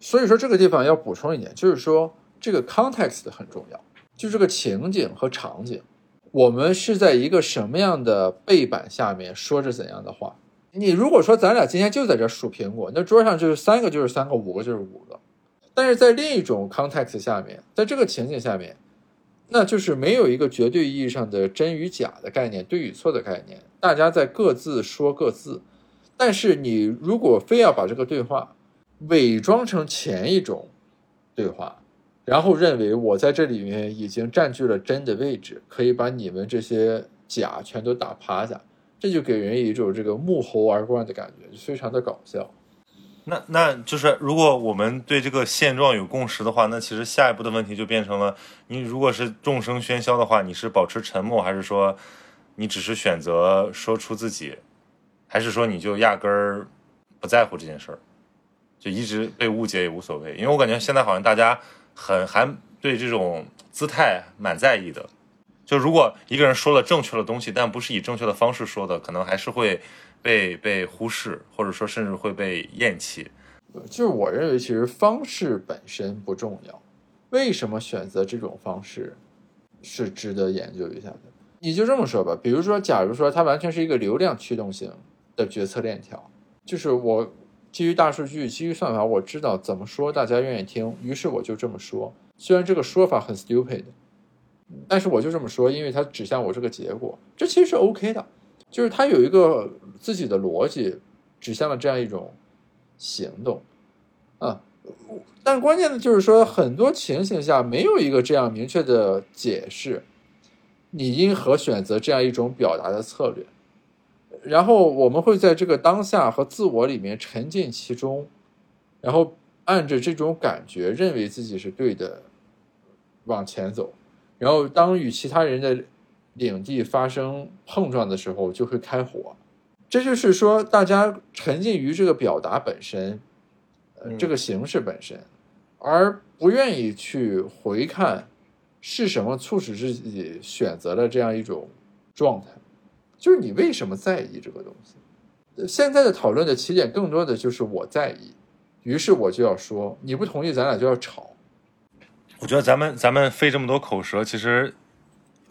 B: 所以说这个地方要补充一点，就是说这个 context 很重要，就这个情景和场景。我们是在一个什么样的背板下面说着怎样的话。你如果说咱俩今天就在这数苹果，那桌上就是三个就是三个，五个就是五个。但是在另一种 context 下面，在这个情景下面，那就是没有一个绝对意义上的真与假的概念，对与错的概念，大家在各自说各自。但是你如果非要把这个对话伪装成前一种对话，然后认为我在这里面已经占据了真的位置，可以把你们这些假全都打趴下。这就给人一种这个目猴而观的感觉，就非常的搞笑。
A: 那那就是如果我们对这个现状有共识的话，那其实下一步的问题就变成了：你如果是众生喧嚣的话，你是保持沉默，还是说你只是选择说出自己，还是说你就压根儿不在乎这件事儿，就一直被误解也无所谓？因为我感觉现在好像大家很还对这种姿态蛮在意的。就如果一个人说了正确的东西，但不是以正确的方式说的，可能还是会被被忽视，或者说甚至会被厌弃。
B: 就是我认为，其实方式本身不重要，为什么选择这种方式是值得研究一下的。你就这么说吧，比如说，假如说它完全是一个流量驱动型的决策链条，就是我基于大数据、基于算法，我知道怎么说大家愿意听，于是我就这么说。虽然这个说法很 stupid。但是我就这么说，因为它指向我这个结果，这其实是 OK 的，就是他有一个自己的逻辑，指向了这样一种行动，啊，但关键的就是说，很多情形下没有一个这样明确的解释，你因何选择这样一种表达的策略，然后我们会在这个当下和自我里面沉浸其中，然后按着这种感觉认为自己是对的，往前走。然后，当与其他人的领地发生碰撞的时候，就会开火。这就是说，大家沉浸于这个表达本身，呃，这个形式本身，而不愿意去回看是什么促使自己选择了这样一种状态。就是你为什么在意这个东西？现在的讨论的起点更多的就是我在意，于是我就要说，你不同意，咱俩就要吵。
A: 我觉得咱们咱们费这么多口舌，其实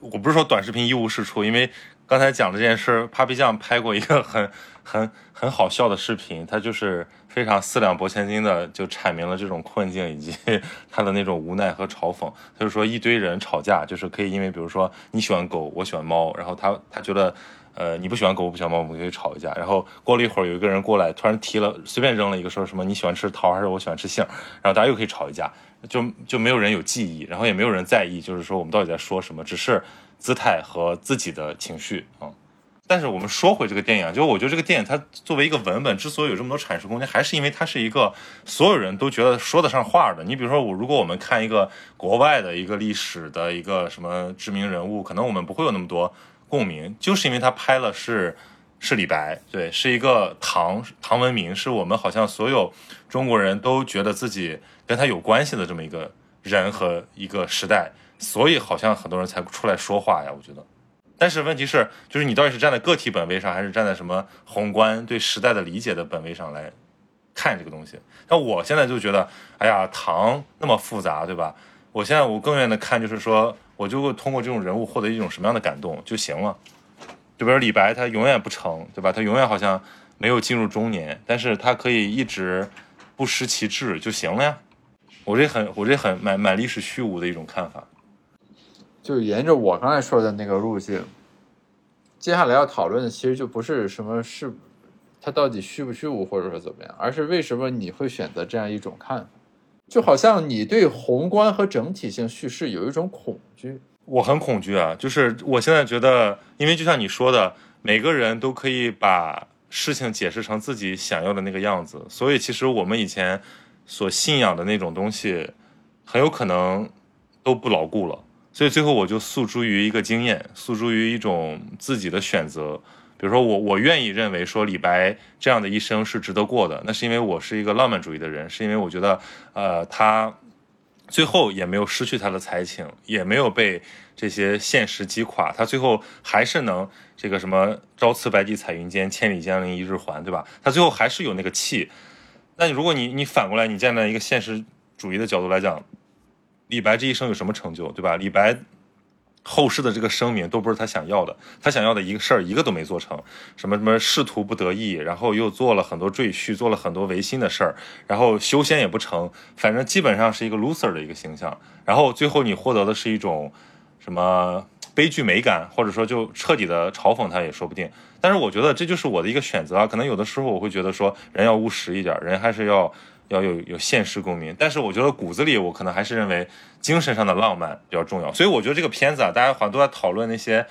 A: 我不是说短视频一无是处，因为刚才讲的这件事，Papi 酱拍过一个很很很好笑的视频，他就是非常四两拨千斤的就阐明了这种困境以及 他的那种无奈和嘲讽。他就说一堆人吵架，就是可以因为比如说你喜欢狗，我喜欢猫，然后他他觉得呃你不喜欢狗，我不喜欢猫，我们可以吵一架。然后过了一会儿，有一个人过来，突然提了随便扔了一个说什么你喜欢吃桃还是我喜欢吃杏，然后大家又可以吵一架。就就没有人有记忆，然后也没有人在意，就是说我们到底在说什么，只是姿态和自己的情绪啊。但是我们说回这个电影，就我觉得这个电影它作为一个文本，之所以有这么多阐释空间，还是因为它是一个所有人都觉得说得上话的。你比如说我，如果我们看一个国外的一个历史的一个什么知名人物，可能我们不会有那么多共鸣，就是因为他拍了是是李白，对，是一个唐唐文明，是我们好像所有中国人都觉得自己。跟他有关系的这么一个人和一个时代，所以好像很多人才出来说话呀。我觉得，但是问题是，就是你到底是站在个体本位上，还是站在什么宏观对时代的理解的本位上来看这个东西？那我现在就觉得，哎呀，唐那么复杂，对吧？我现在我更愿意的看，就是说，我就会通过这种人物获得一种什么样的感动就行了。就比如李白，他永远不成，对吧？他永远好像没有进入中年，但是他可以一直不失其志就行了呀。我这很，我这很蛮蛮历史虚无的一种看法，
B: 就沿着我刚才说的那个路径，接下来要讨论的其实就不是什么是他到底虚不虚无，或者说怎么样，而是为什么你会选择这样一种看法，就好像你对宏观和整体性叙事有一种恐惧。
A: 我很恐惧啊，就是我现在觉得，因为就像你说的，每个人都可以把事情解释成自己想要的那个样子，所以其实我们以前。所信仰的那种东西，很有可能都不牢固了。所以最后我就诉诸于一个经验，诉诸于一种自己的选择。比如说，我我愿意认为说李白这样的一生是值得过的，那是因为我是一个浪漫主义的人，是因为我觉得，呃，他最后也没有失去他的才情，也没有被这些现实击垮，他最后还是能这个什么朝辞白帝彩云间，千里江陵一日还，对吧？他最后还是有那个气。那你如果你你反过来，你站在一个现实主义的角度来讲，李白这一生有什么成就，对吧？李白后世的这个声名都不是他想要的，他想要的一个事儿一个都没做成，什么什么仕途不得意，然后又做了很多赘婿，做了很多违心的事儿，然后修仙也不成，反正基本上是一个 loser 的一个形象。然后最后你获得的是一种什么悲剧美感，或者说就彻底的嘲讽他也说不定。但是我觉得这就是我的一个选择啊，可能有的时候我会觉得说人要务实一点，人还是要。要有有现实共鸣，但是我觉得骨子里我可能还是认为精神上的浪漫比较重要，所以我觉得这个片子啊，大家好像都在讨论那些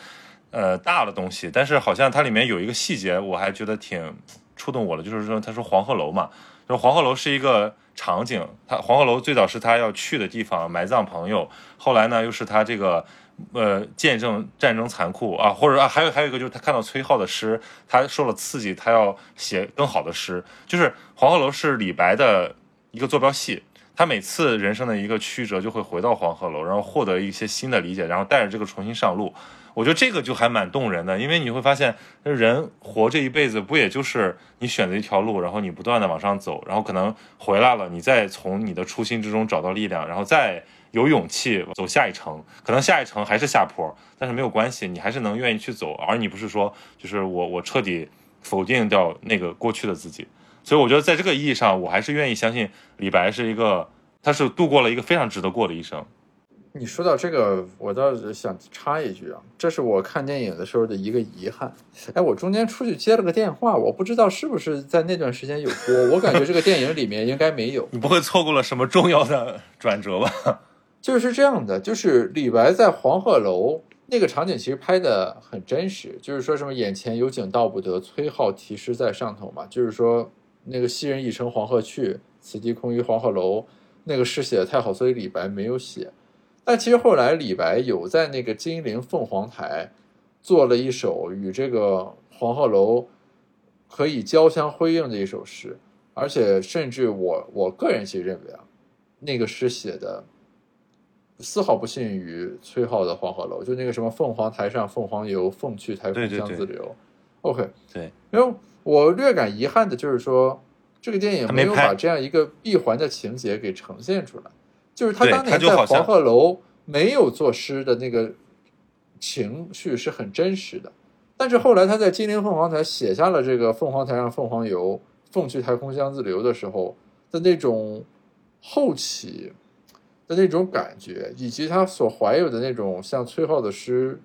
A: 呃大的东西，但是好像它里面有一个细节，我还觉得挺触动我的，就是说他说黄鹤楼嘛，说黄鹤楼是一个场景，他黄鹤楼最早是他要去的地方埋葬朋友，后来呢又是他这个。呃，见证战争残酷啊，或者啊，还有还有一个就是他看到崔颢的诗，他受了刺激，他要写更好的诗。就是黄鹤楼是李白的一个坐标系，他每次人生的一个曲折就会回到黄鹤楼，然后获得一些新的理解，然后带着这个重新上路。我觉得这个就还蛮动人的，因为你会发现，人活这一辈子不也就是你选择一条路，然后你不断的往上走，然后可能回来了，你再从你的初心之中找到力量，然后再。有勇气走下一程，可能下一程还是下坡，但是没有关系，你还是能愿意去走，而你不是说就是我我彻底否定掉那个过去的自己。所以我觉得在这个意义上，我还是愿意相信李白是一个，他是度过了一个非常值得过的一生。
B: 你说到这个，我倒是想插一句啊，这是我看电影的时候的一个遗憾。哎，我中间出去接了个电话，我不知道是不是在那段时间有播，我感觉这个电影里面应该没有。
A: 你不会错过了什么重要的转折吧？
B: 就是这样的，就是李白在黄鹤楼那个场景，其实拍的很真实。就是说什么眼前有景道不得，崔颢题诗在上头嘛。就是说那个昔人已乘黄鹤去，此地空余黄鹤楼。那个诗写的太好，所以李白没有写。但其实后来李白有在那个金陵凤凰台做了一首与这个黄鹤楼可以交相辉映的一首诗，而且甚至我我个人其实认为啊，那个诗写的。丝毫不逊于崔颢的《黄鹤楼》，就那个什么“凤凰台上凤凰游，凤去台空香自流”。OK，
A: 对。
B: 因为我略感遗憾的就是说，这个电影没有把这样一个闭环的情节给呈现出来。就是他当年在《黄鹤楼》没有作诗的那个情绪是很真实的，但是后来他在金陵凤凰台写下了这个“凤凰台上凤凰游，凤去台空香自流”的时候的那种后起。的那种感觉，以及他所怀有的那种像崔颢的诗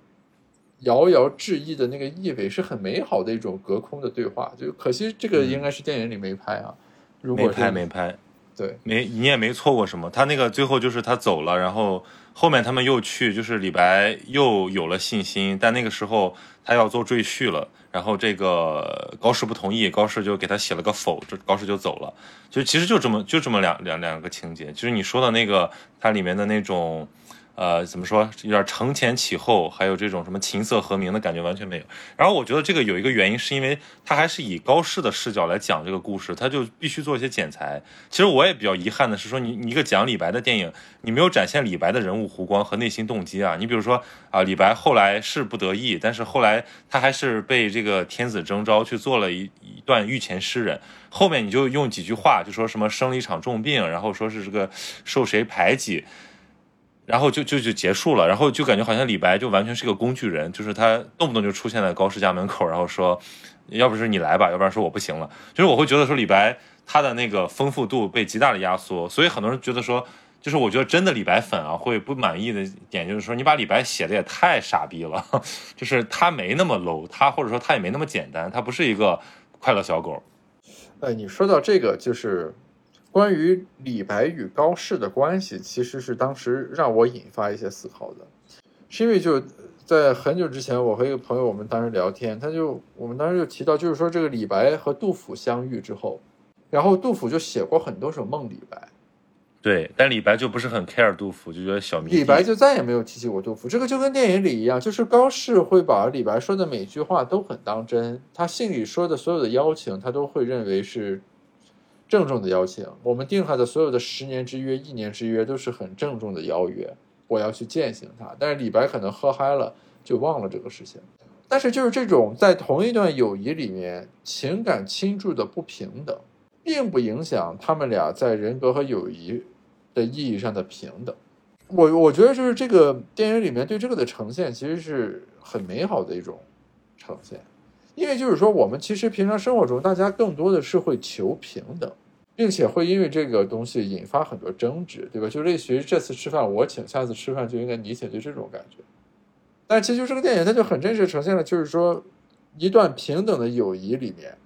B: 遥遥致意的那个意味，是很美好的一种隔空的对话。就可惜这个应该是电影里没拍啊。
A: 没拍，没拍。
B: 对，
A: 没你也没错过什么。他那个最后就是他走了，然后后面他们又去，就是李白又有了信心，但那个时候他要做赘婿了。然后这个高适不同意，高适就给他写了个否，这高适就走了。就其实就这么就这么两两两个情节，就是你说的那个它里面的那种。呃，怎么说？有点承前启后，还有这种什么琴瑟和鸣的感觉完全没有。然后我觉得这个有一个原因，是因为他还是以高适的视角来讲这个故事，他就必须做一些剪裁。其实我也比较遗憾的是，说你你一个讲李白的电影，你没有展现李白的人物弧光和内心动机啊。你比如说啊，李白后来是不得意，但是后来他还是被这个天子征召去做了一一段御前诗人。后面你就用几句话，就说什么生了一场重病，然后说是这个受谁排挤。然后就就就结束了，然后就感觉好像李白就完全是个工具人，就是他动不动就出现在高适家门口，然后说，要不是你来吧，要不然说我不行了。就是我会觉得说李白他的那个丰富度被极大的压缩，所以很多人觉得说，就是我觉得真的李白粉啊会不满意的点就是说，你把李白写的也太傻逼了，就是他没那么 low，他或者说他也没那么简单，他不是一个快乐小狗。
B: 哎，你说到这个就是。关于李白与高适的关系，其实是当时让我引发一些思考的，是因为就在很久之前，我和一个朋友我们当时聊天，他就我们当时就提到，就是说这个李白和杜甫相遇之后，然后杜甫就写过很多首梦李白，
A: 对，但李白就不是很 care 杜甫，就觉得小迷。
B: 李白就再也没有提起过杜甫，这个就跟电影里一样，就是高适会把李白说的每句话都很当真，他信里说的所有的邀请，他都会认为是。郑重的邀请，我们定下的所有的十年之约、一年之约都是很郑重的邀约，我要去践行它。但是李白可能喝嗨了，就忘了这个事情。但是就是这种在同一段友谊里面情感倾注的不平等，并不影响他们俩在人格和友谊的意义上的平等。我我觉得就是这个电影里面对这个的呈现，其实是很美好的一种呈现，因为就是说我们其实平常生活中，大家更多的是会求平等，并且会因为这个东西引发很多争执，对吧？就类似于这次吃饭我请，下次吃饭就应该你请，就这种感觉。但其实这个电影，它就很真实呈现了，就是说一段平等的友谊里面，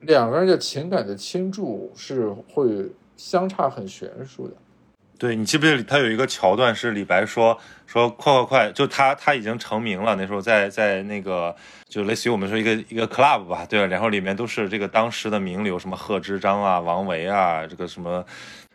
B: 两个人的情感的倾注是会相差很悬殊的。
A: 对你记不记得他有一个桥段是李白说说快快快，就他他已经成名了，那时候在在那个就类似于我们说一个一个 club 吧，对？然后里面都是这个当时的名流，什么贺知章啊、王维啊，这个什么，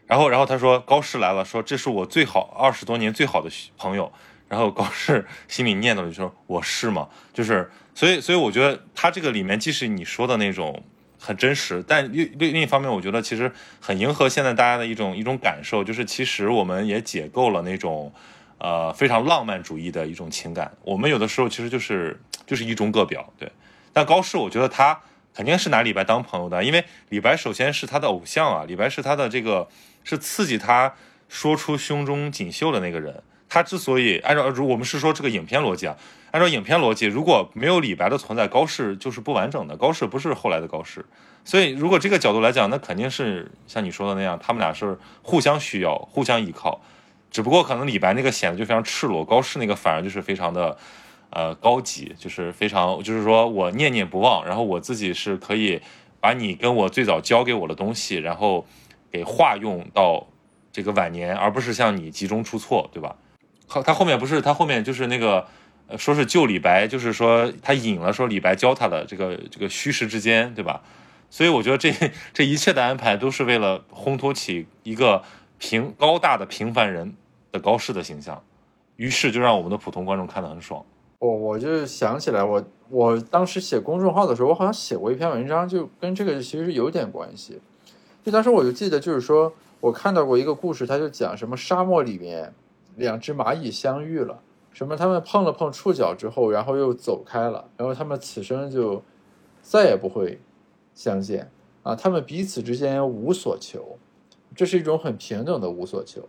A: 然后然后他说高适来了，说这是我最好二十多年最好的朋友。然后高适心里念叨就说：“我是吗？就是，所以，所以我觉得他这个里面既是你说的那种很真实，但另另另一方面，我觉得其实很迎合现在大家的一种一种感受，就是其实我们也解构了那种呃非常浪漫主义的一种情感。我们有的时候其实就是就是一中各表，对。但高适，我觉得他肯定是拿李白当朋友的，因为李白首先是他的偶像啊，李白是他的这个是刺激他说出胸中锦绣的那个人。”他之所以按照如我们是说这个影片逻辑啊，按照影片逻辑，如果没有李白的存在，高适就是不完整的。高适不是后来的高适，所以如果这个角度来讲，那肯定是像你说的那样，他们俩是互相需要、互相依靠。只不过可能李白那个显得就非常赤裸，高适那个反而就是非常的呃高级，就是非常就是说我念念不忘，然后我自己是可以把你跟我最早教给我的东西，然后给化用到这个晚年，而不是像你集中出错，对吧？他后面不是他后面就是那个，说是救李白，就是说他引了说李白教他的这个这个虚实之间，对吧？所以我觉得这这一切的安排都是为了烘托起一个平高大的平凡人的高适的形象，于是就让我们的普通观众看得很爽。
B: 我我就想起来，我我当时写公众号的时候，我好像写过一篇文章，就跟这个其实有点关系。就当时我就记得，就是说我看到过一个故事，他就讲什么沙漠里面。两只蚂蚁相遇了，什么？他们碰了碰触角之后，然后又走开了，然后他们此生就再也不会相见啊！他们彼此之间无所求，这是一种很平等的无所求。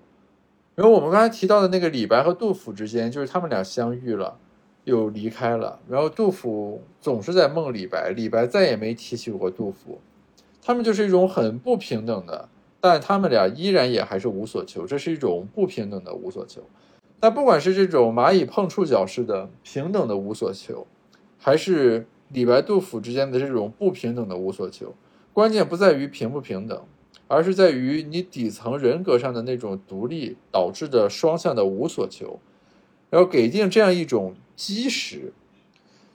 B: 然后我们刚才提到的那个李白和杜甫之间，就是他们俩相遇了，又离开了，然后杜甫总是在梦李白，李白再也没提起过杜甫，他们就是一种很不平等的。但他们俩依然也还是无所求，这是一种不平等的无所求。但不管是这种蚂蚁碰触角式的平等的无所求，还是李白杜甫之间的这种不平等的无所求，关键不在于平不平等，而是在于你底层人格上的那种独立导致的双向的无所求。然后给定这样一种基石，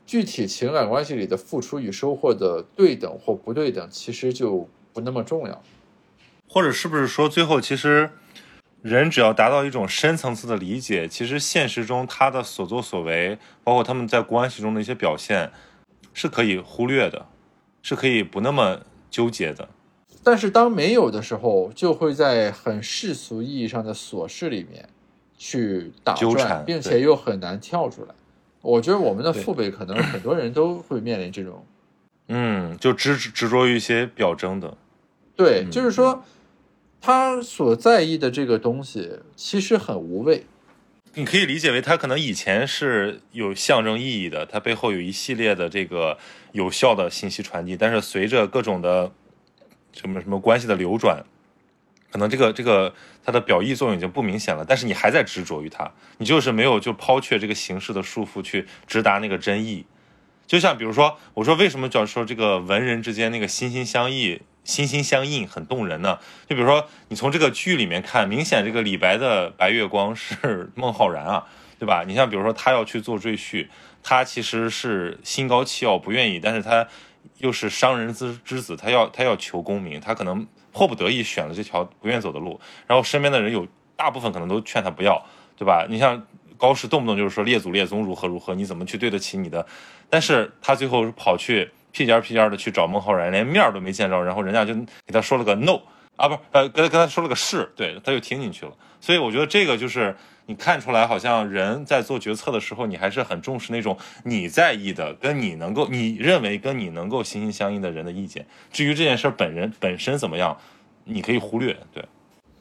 B: 具体情感关系里的付出与收获的对等或不对等，其实就不那么重要。
A: 或者是不是说，最后其实人只要达到一种深层次的理解，其实现实中他的所作所为，包括他们在关系中的一些表现，是可以忽略的，是可以不那么纠结的。
B: 但是当没有的时候，就会在很世俗意义上的琐事里面去打转，并且又很难跳出来。我觉得我们的父辈可能很多人都会面临这种，
A: 嗯，就执执着于一些表征的，
B: 对，就是说。他所在意的这个东西其实很无味，
A: 你可以理解为他可能以前是有象征意义的，它背后有一系列的这个有效的信息传递。但是随着各种的什么什么关系的流转，可能这个这个它的表意作用已经不明显了。但是你还在执着于它，你就是没有就抛却这个形式的束缚去直达那个真意。就像比如说，我说为什么叫说这个文人之间那个心心相印？心心相印，很动人呢。就比如说，你从这个剧里面看，明显这个李白的白月光是孟浩然啊，对吧？你像比如说，他要去做赘婿，他其实是心高气傲，不愿意，但是他又是商人之之子，他要他要求功名，他可能迫不得已选了这条不愿走的路。然后身边的人有大部分可能都劝他不要，对吧？你像高适，动不动就是说列祖列宗如何如何，你怎么去对得起你的？但是他最后跑去。屁颠屁颠的去找孟浩然，连面都没见着，然后人家就给他说了个 no 啊，不是，呃，跟跟他说了个是，对，他就听进去了。所以我觉得这个就是你看出来，好像人在做决策的时候，你还是很重视那种你在意的，跟你能够你认为跟你能够心心相印的人的意见。至于这件事本人本身怎么样，你可以忽略。对，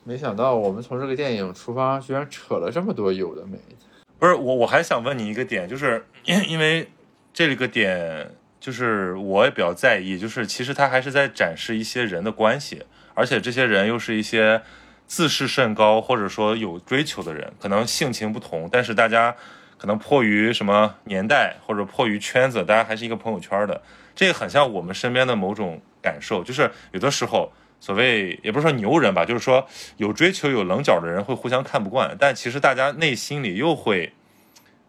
B: 没想到我们从这个电影出发，居然扯了这么多有的没的。
A: 不是我，我还想问你一个点，就是因 因为这个点，就是我也比较在意，就是其实他还是在展示一些人的关系，而且这些人又是一些自视甚高或者说有追求的人，可能性情不同，但是大家可能迫于什么年代或者迫于圈子，大家还是一个朋友圈的，这个很像我们身边的某种感受，就是有的时候。所谓也不是说牛人吧，就是说有追求有棱角的人会互相看不惯，但其实大家内心里又会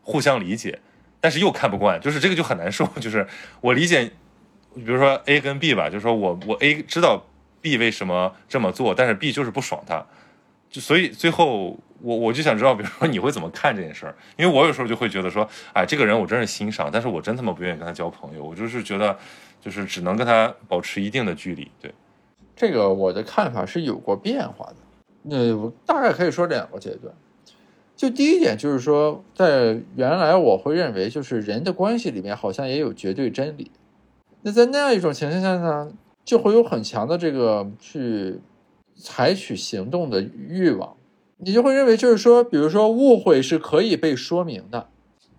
A: 互相理解，但是又看不惯，就是这个就很难受。就是我理解，比如说 A 跟 B 吧，就是说我我 A 知道 B 为什么这么做，但是 B 就是不爽他，就所以最后我我就想知道，比如说 你会怎么看这件事儿？因为我有时候就会觉得说，哎，这个人我真是欣赏，但是我真他妈不愿意跟他交朋友，我就是觉得就是只能跟他保持一定的距离，对。
B: 这个我的看法是有过变化的，那我大概可以说两个阶段。就第一点就是说，在原来我会认为，就是人的关系里面好像也有绝对真理。那在那样一种情况下呢，就会有很强的这个去采取行动的欲望。你就会认为，就是说，比如说误会是可以被说明的，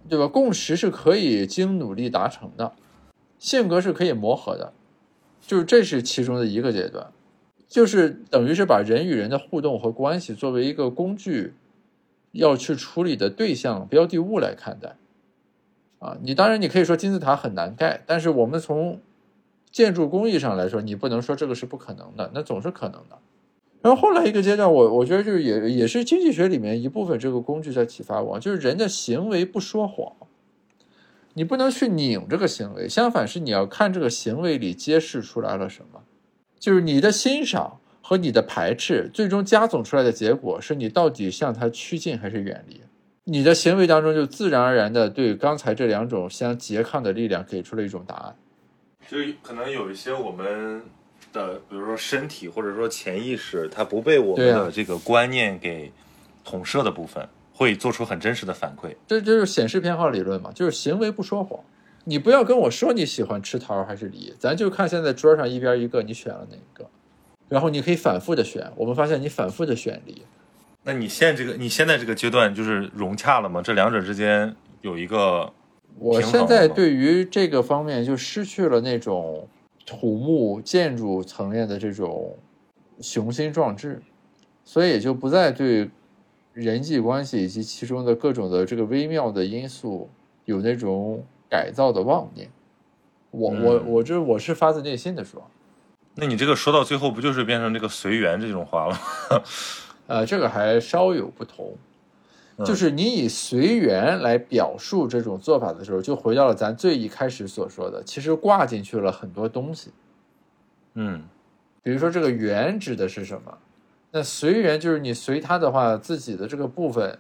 B: 对吧？共识是可以经努力达成的，性格是可以磨合的。就是这是其中的一个阶段，就是等于是把人与人的互动和关系作为一个工具，要去处理的对象标的物来看待。啊，你当然你可以说金字塔很难盖，但是我们从建筑工艺上来说，你不能说这个是不可能的，那总是可能的。然后后来一个阶段，我我觉得就是也也是经济学里面一部分这个工具在启发我，就是人的行为不说谎。你不能去拧这个行为，相反是你要看这个行为里揭示出来了什么，就是你的欣赏和你的排斥，最终加总出来的结果是你到底向他趋近还是远离。你的行为当中就自然而然的对刚才这两种相拮抗的力量给出了一种答案。
A: 就可能有一些我们的，比如说身体或者说潜意识，它不被我们的这个观念给统摄的部分。会做出很真实的反馈，
B: 这就是显示偏好理论嘛，就是行为不说谎。你不要跟我说你喜欢吃桃还是梨，咱就看现在桌上一边一个，你选了哪个，然后你可以反复的选。我们发现你反复的选离，
A: 那你现这个你现在这个阶段就是融洽了吗？这两者之间有一个，
B: 我现在对于这个方面就失去了那种土木建筑层面的这种雄心壮志，所以也就不再对。人际关系以及其中的各种的这个微妙的因素，有那种改造的妄念。我我我这我是发自内心的说。
A: 那你这个说到最后，不就是变成这个随缘这种话了吗？
B: 呃，这个还稍有不同。就是你以随缘来表述这种做法的时候，就回到了咱最一开始所说的，其实挂进去了很多东西。
A: 嗯，
B: 比如说这个缘指的是什么？那随缘就是你随它的话，自己的这个部分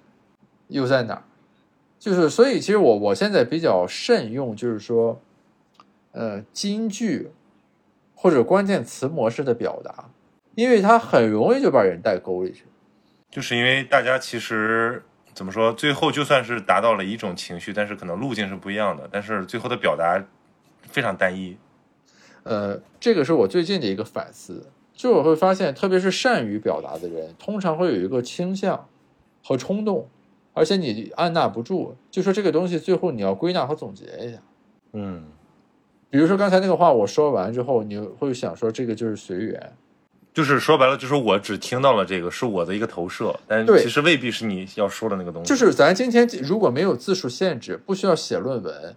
B: 又在哪儿？就是所以，其实我我现在比较慎用，就是说，呃，金句或者关键词模式的表达，因为它很容易就把人带沟里去。
A: 就是因为大家其实怎么说，最后就算是达到了一种情绪，但是可能路径是不一样的，但是最后的表达非常单一。
B: 呃，这个是我最近的一个反思。就我会发现，特别是善于表达的人，通常会有一个倾向和冲动，而且你按捺不住。就说这个东西，最后你要归纳和总结一下。
A: 嗯，
B: 比如说刚才那个话，我说完之后，你会想说这个就是随缘，
A: 就是说白了，就是我只听到了这个，是我的一个投射，但其实未必是你要说的那个东西。
B: 就是咱今天如果没有字数限制，不需要写论文，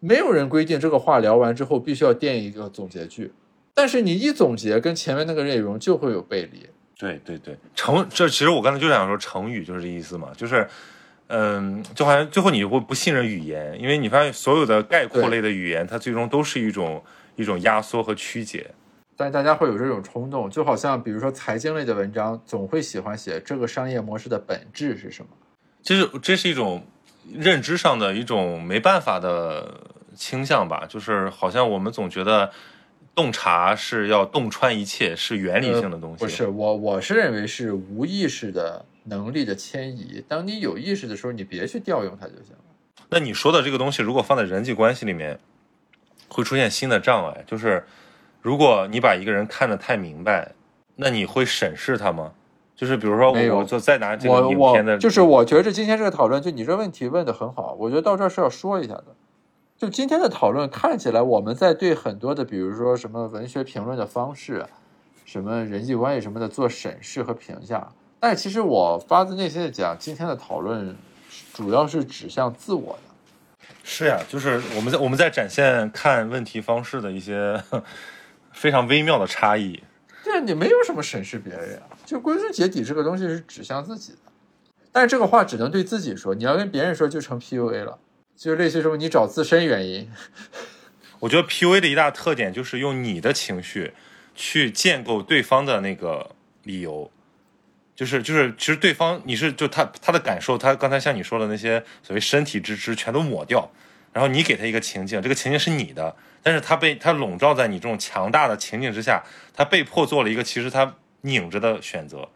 B: 没有人规定这个话聊完之后必须要垫一个总结句。但是你一总结，跟前面那个内容就会有背离。
A: 对对对，成这其实我刚才就想说，成语就是这意思嘛，就是，嗯，就好像最后你会不信任语言，因为你发现所有的概括类的语言，它最终都是一种一种压缩和曲解。
B: 但大家会有这种冲动，就好像比如说财经类的文章，总会喜欢写这个商业模式的本质是什么。
A: 这是这是一种认知上的一种没办法的倾向吧，就是好像我们总觉得。洞察是要洞穿一切，是原理性的东西。
B: 不是我，我是认为是无意识的能力的迁移。当你有意识的时候，你别去调用它就行了。
A: 那你说的这个东西，如果放在人际关系里面，会出现新的障碍。就是如果你把一个人看得太明白，那你会审视他吗？就是比如说我就再拿这个影片的，
B: 就是我觉着今天这个讨论，就你这问题问的很好，我觉得到这儿是要说一下的。就今天的讨论看起来，我们在对很多的，比如说什么文学评论的方式，什么人际关系什么的做审视和评价，但其实我发自内心的讲，今天的讨论主要是指向自我的。
A: 是呀，就是我们在我们在展现看问题方式的一些 非常微妙的差异。
B: 对啊，你没有什么审视别人呀，就归根结底这个东西是指向自己的。但是这个话只能对自己说，你要跟别人说就成 PUA 了，就类似于什么你找自身原因。
A: 我觉得 PUA 的一大特点就是用你的情绪去建构对方的那个理由，就是就是其实对方你是就他他的感受，他刚才像你说的那些所谓身体之知全都抹掉，然后你给他一个情境，这个情境是你的，但是他被他笼罩在你这种强大的情境之下，他被迫做了一个其实他拧着的选择。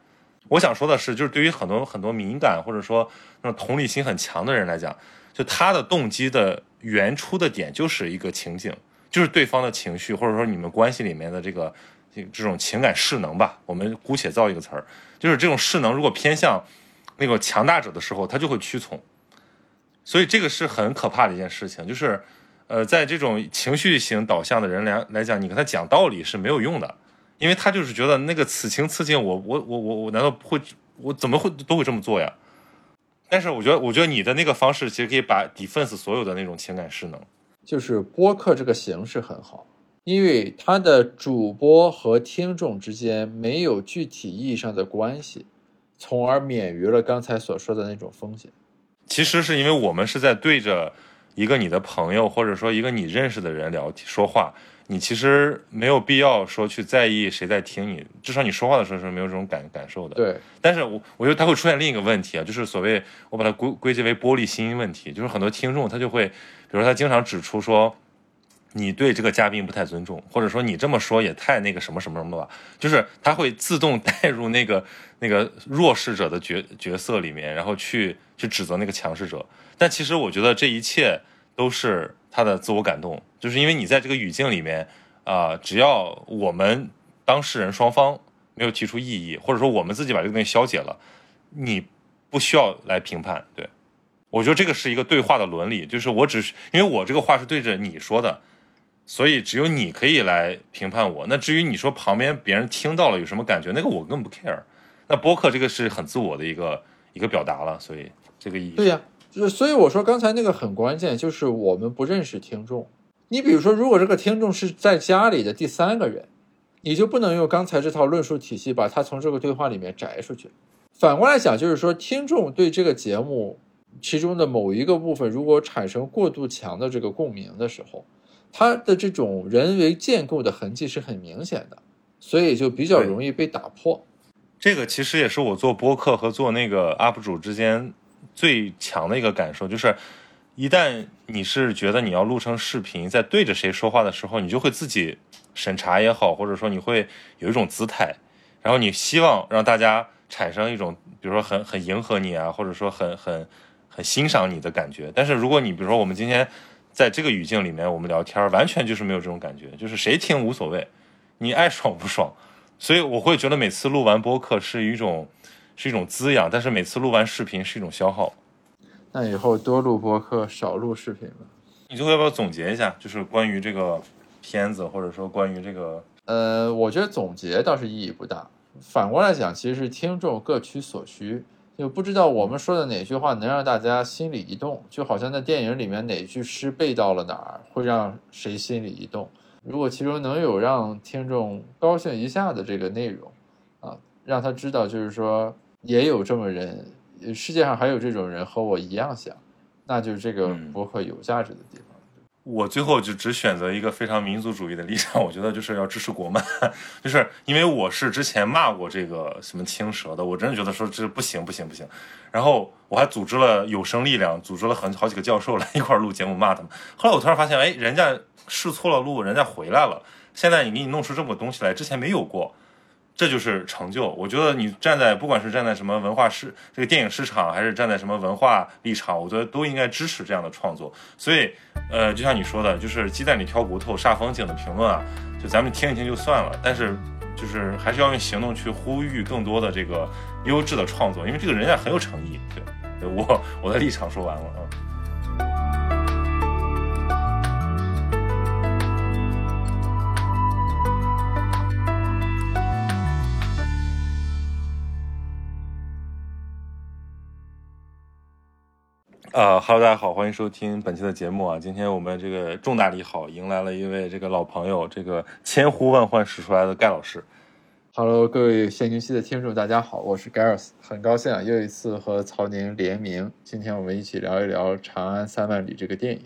A: 我想说的是，就是对于很多很多敏感或者说那种同理心很强的人来讲，就他的动机的原初的点就是一个情景，就是对方的情绪，或者说你们关系里面的这个这这种情感势能吧，我们姑且造一个词儿，就是这种势能如果偏向那个强大者的时候，他就会屈从，所以这个是很可怕的一件事情，就是呃，在这种情绪型导向的人来来讲，你跟他讲道理是没有用的，因为他就是觉得那个此情此景，我我我我我难道不会，我怎么会都会这么做呀？但是我觉得，我觉得你的那个方式其实可以把 defense 所有的那种情感势能，
B: 就是播客这个形式很好，因为它的主播和听众之间没有具体意义上的关系，从而免于了刚才所说的那种风险。
A: 其实是因为我们是在对着一个你的朋友或者说一个你认识的人聊说话，你其实没有必要说去在意谁在听你，至少你说话的时候是没有这种感感受的。
B: 对，
A: 但是我我觉得它会出现另一个问题啊，就是所谓我把它归归结为玻璃心问题，就是很多听众他就会，比如说他经常指出说，你对这个嘉宾不太尊重，或者说你这么说也太那个什么什么什么吧，就是他会自动 带入那个那个弱势者的角角色里面，然后去去指责那个强势者。但其实我觉得这一切都是他的自我感动，就是因为你在这个语境里面啊、只要我们当事人双方没有提出异议，或者说我们自己把这个东西消解了，你不需要来评判。对我觉得这个是一个对话的伦理，就是我只是因为我这个话是对着你说的，所以只有你可以来评判我。那至于你说旁边别人听到了有什么感觉，那个我根本不 care。那播客这个是很自我的一个一个表达了，所以这个意义
B: 对呀、就是所以我说刚才那个很关键，就是我们不认识听众。你比如说，如果这个听众是在家里的第三个人，你就不能用刚才这套论述体系把他从这个对话里面摘出去。反过来讲，就是说，听众对这个节目其中的某一个部分，如果产生过度强的这个共鸣的时候，他的这种人为建构的痕迹是很明显的，所以就比较容易被打破。
A: 这个其实也是我做播客和做那个 UP 主之间最强的一个感受，就是一旦你是觉得你要录成视频，在对着谁说话的时候，你就会自己审查也好，或者说你会有一种姿态，然后你希望让大家产生一种，比如说很很迎合你啊，或者说很很很欣赏你的感觉。但是如果你比如说我们今天在这个语境里面我们聊天，完全就是没有这种感觉，就是谁听无所谓，你爱爽不爽。所以我会觉得每次录完播客是一种是一种滋养，但是每次录完视频是一种消耗。
B: 那以后多录播客，少录视频吧。
A: 你最后要不要总结一下，就是关于这个片子，或者说关于这个
B: 呃，我觉得总结倒是意义不大。反过来讲，其实是听众各取所需，就不知道我们说的哪句话能让大家心里一动，就好像在电影里面哪句诗背到了哪儿，会让谁心里一动。如果其中能有让听众高兴一下的这个内容，啊，让他知道就是说也有这么人，呃世界上还有这种人和我一样想，那就是这个
A: 嗯
B: 博客有价值的地方。
A: 我最后就只选择一个非常民族主义的立场，我觉得就是要支持国漫，就是因为我是之前骂过这个什么青蛇的，我真的觉得说这不行不行不行，然后我还组织了有声力量，组织了很好几个教授来一块录节目骂他们，后来我突然发现，哎，人家试错了路，人家回来了，现在你给你弄出这么个东西来，之前没有过。这就是成就。我觉得你站在不管是站在什么文化市这个电影市场，还是站在什么文化立场，我觉得都应该支持这样的创作。所以，呃，就像你说的，就是鸡蛋里挑骨头煞风景的评论啊，就咱们听一听就算了。但是就是还是要用行动去呼吁更多的这个优质的创作，因为这个人家很有诚意。对，我我的立场说完了啊。啊哈喽，大家好，欢迎收听本期的节目啊。今天我们这个重大利好，迎来了一位这个老朋友，这个千呼万唤始出来的盖老师。
B: 哈喽，各位现金期的听众，大家好，我是 Gareth，很高兴啊，又一次和曹宁联名。今天我们一起聊一聊《长安三万里》这个电影。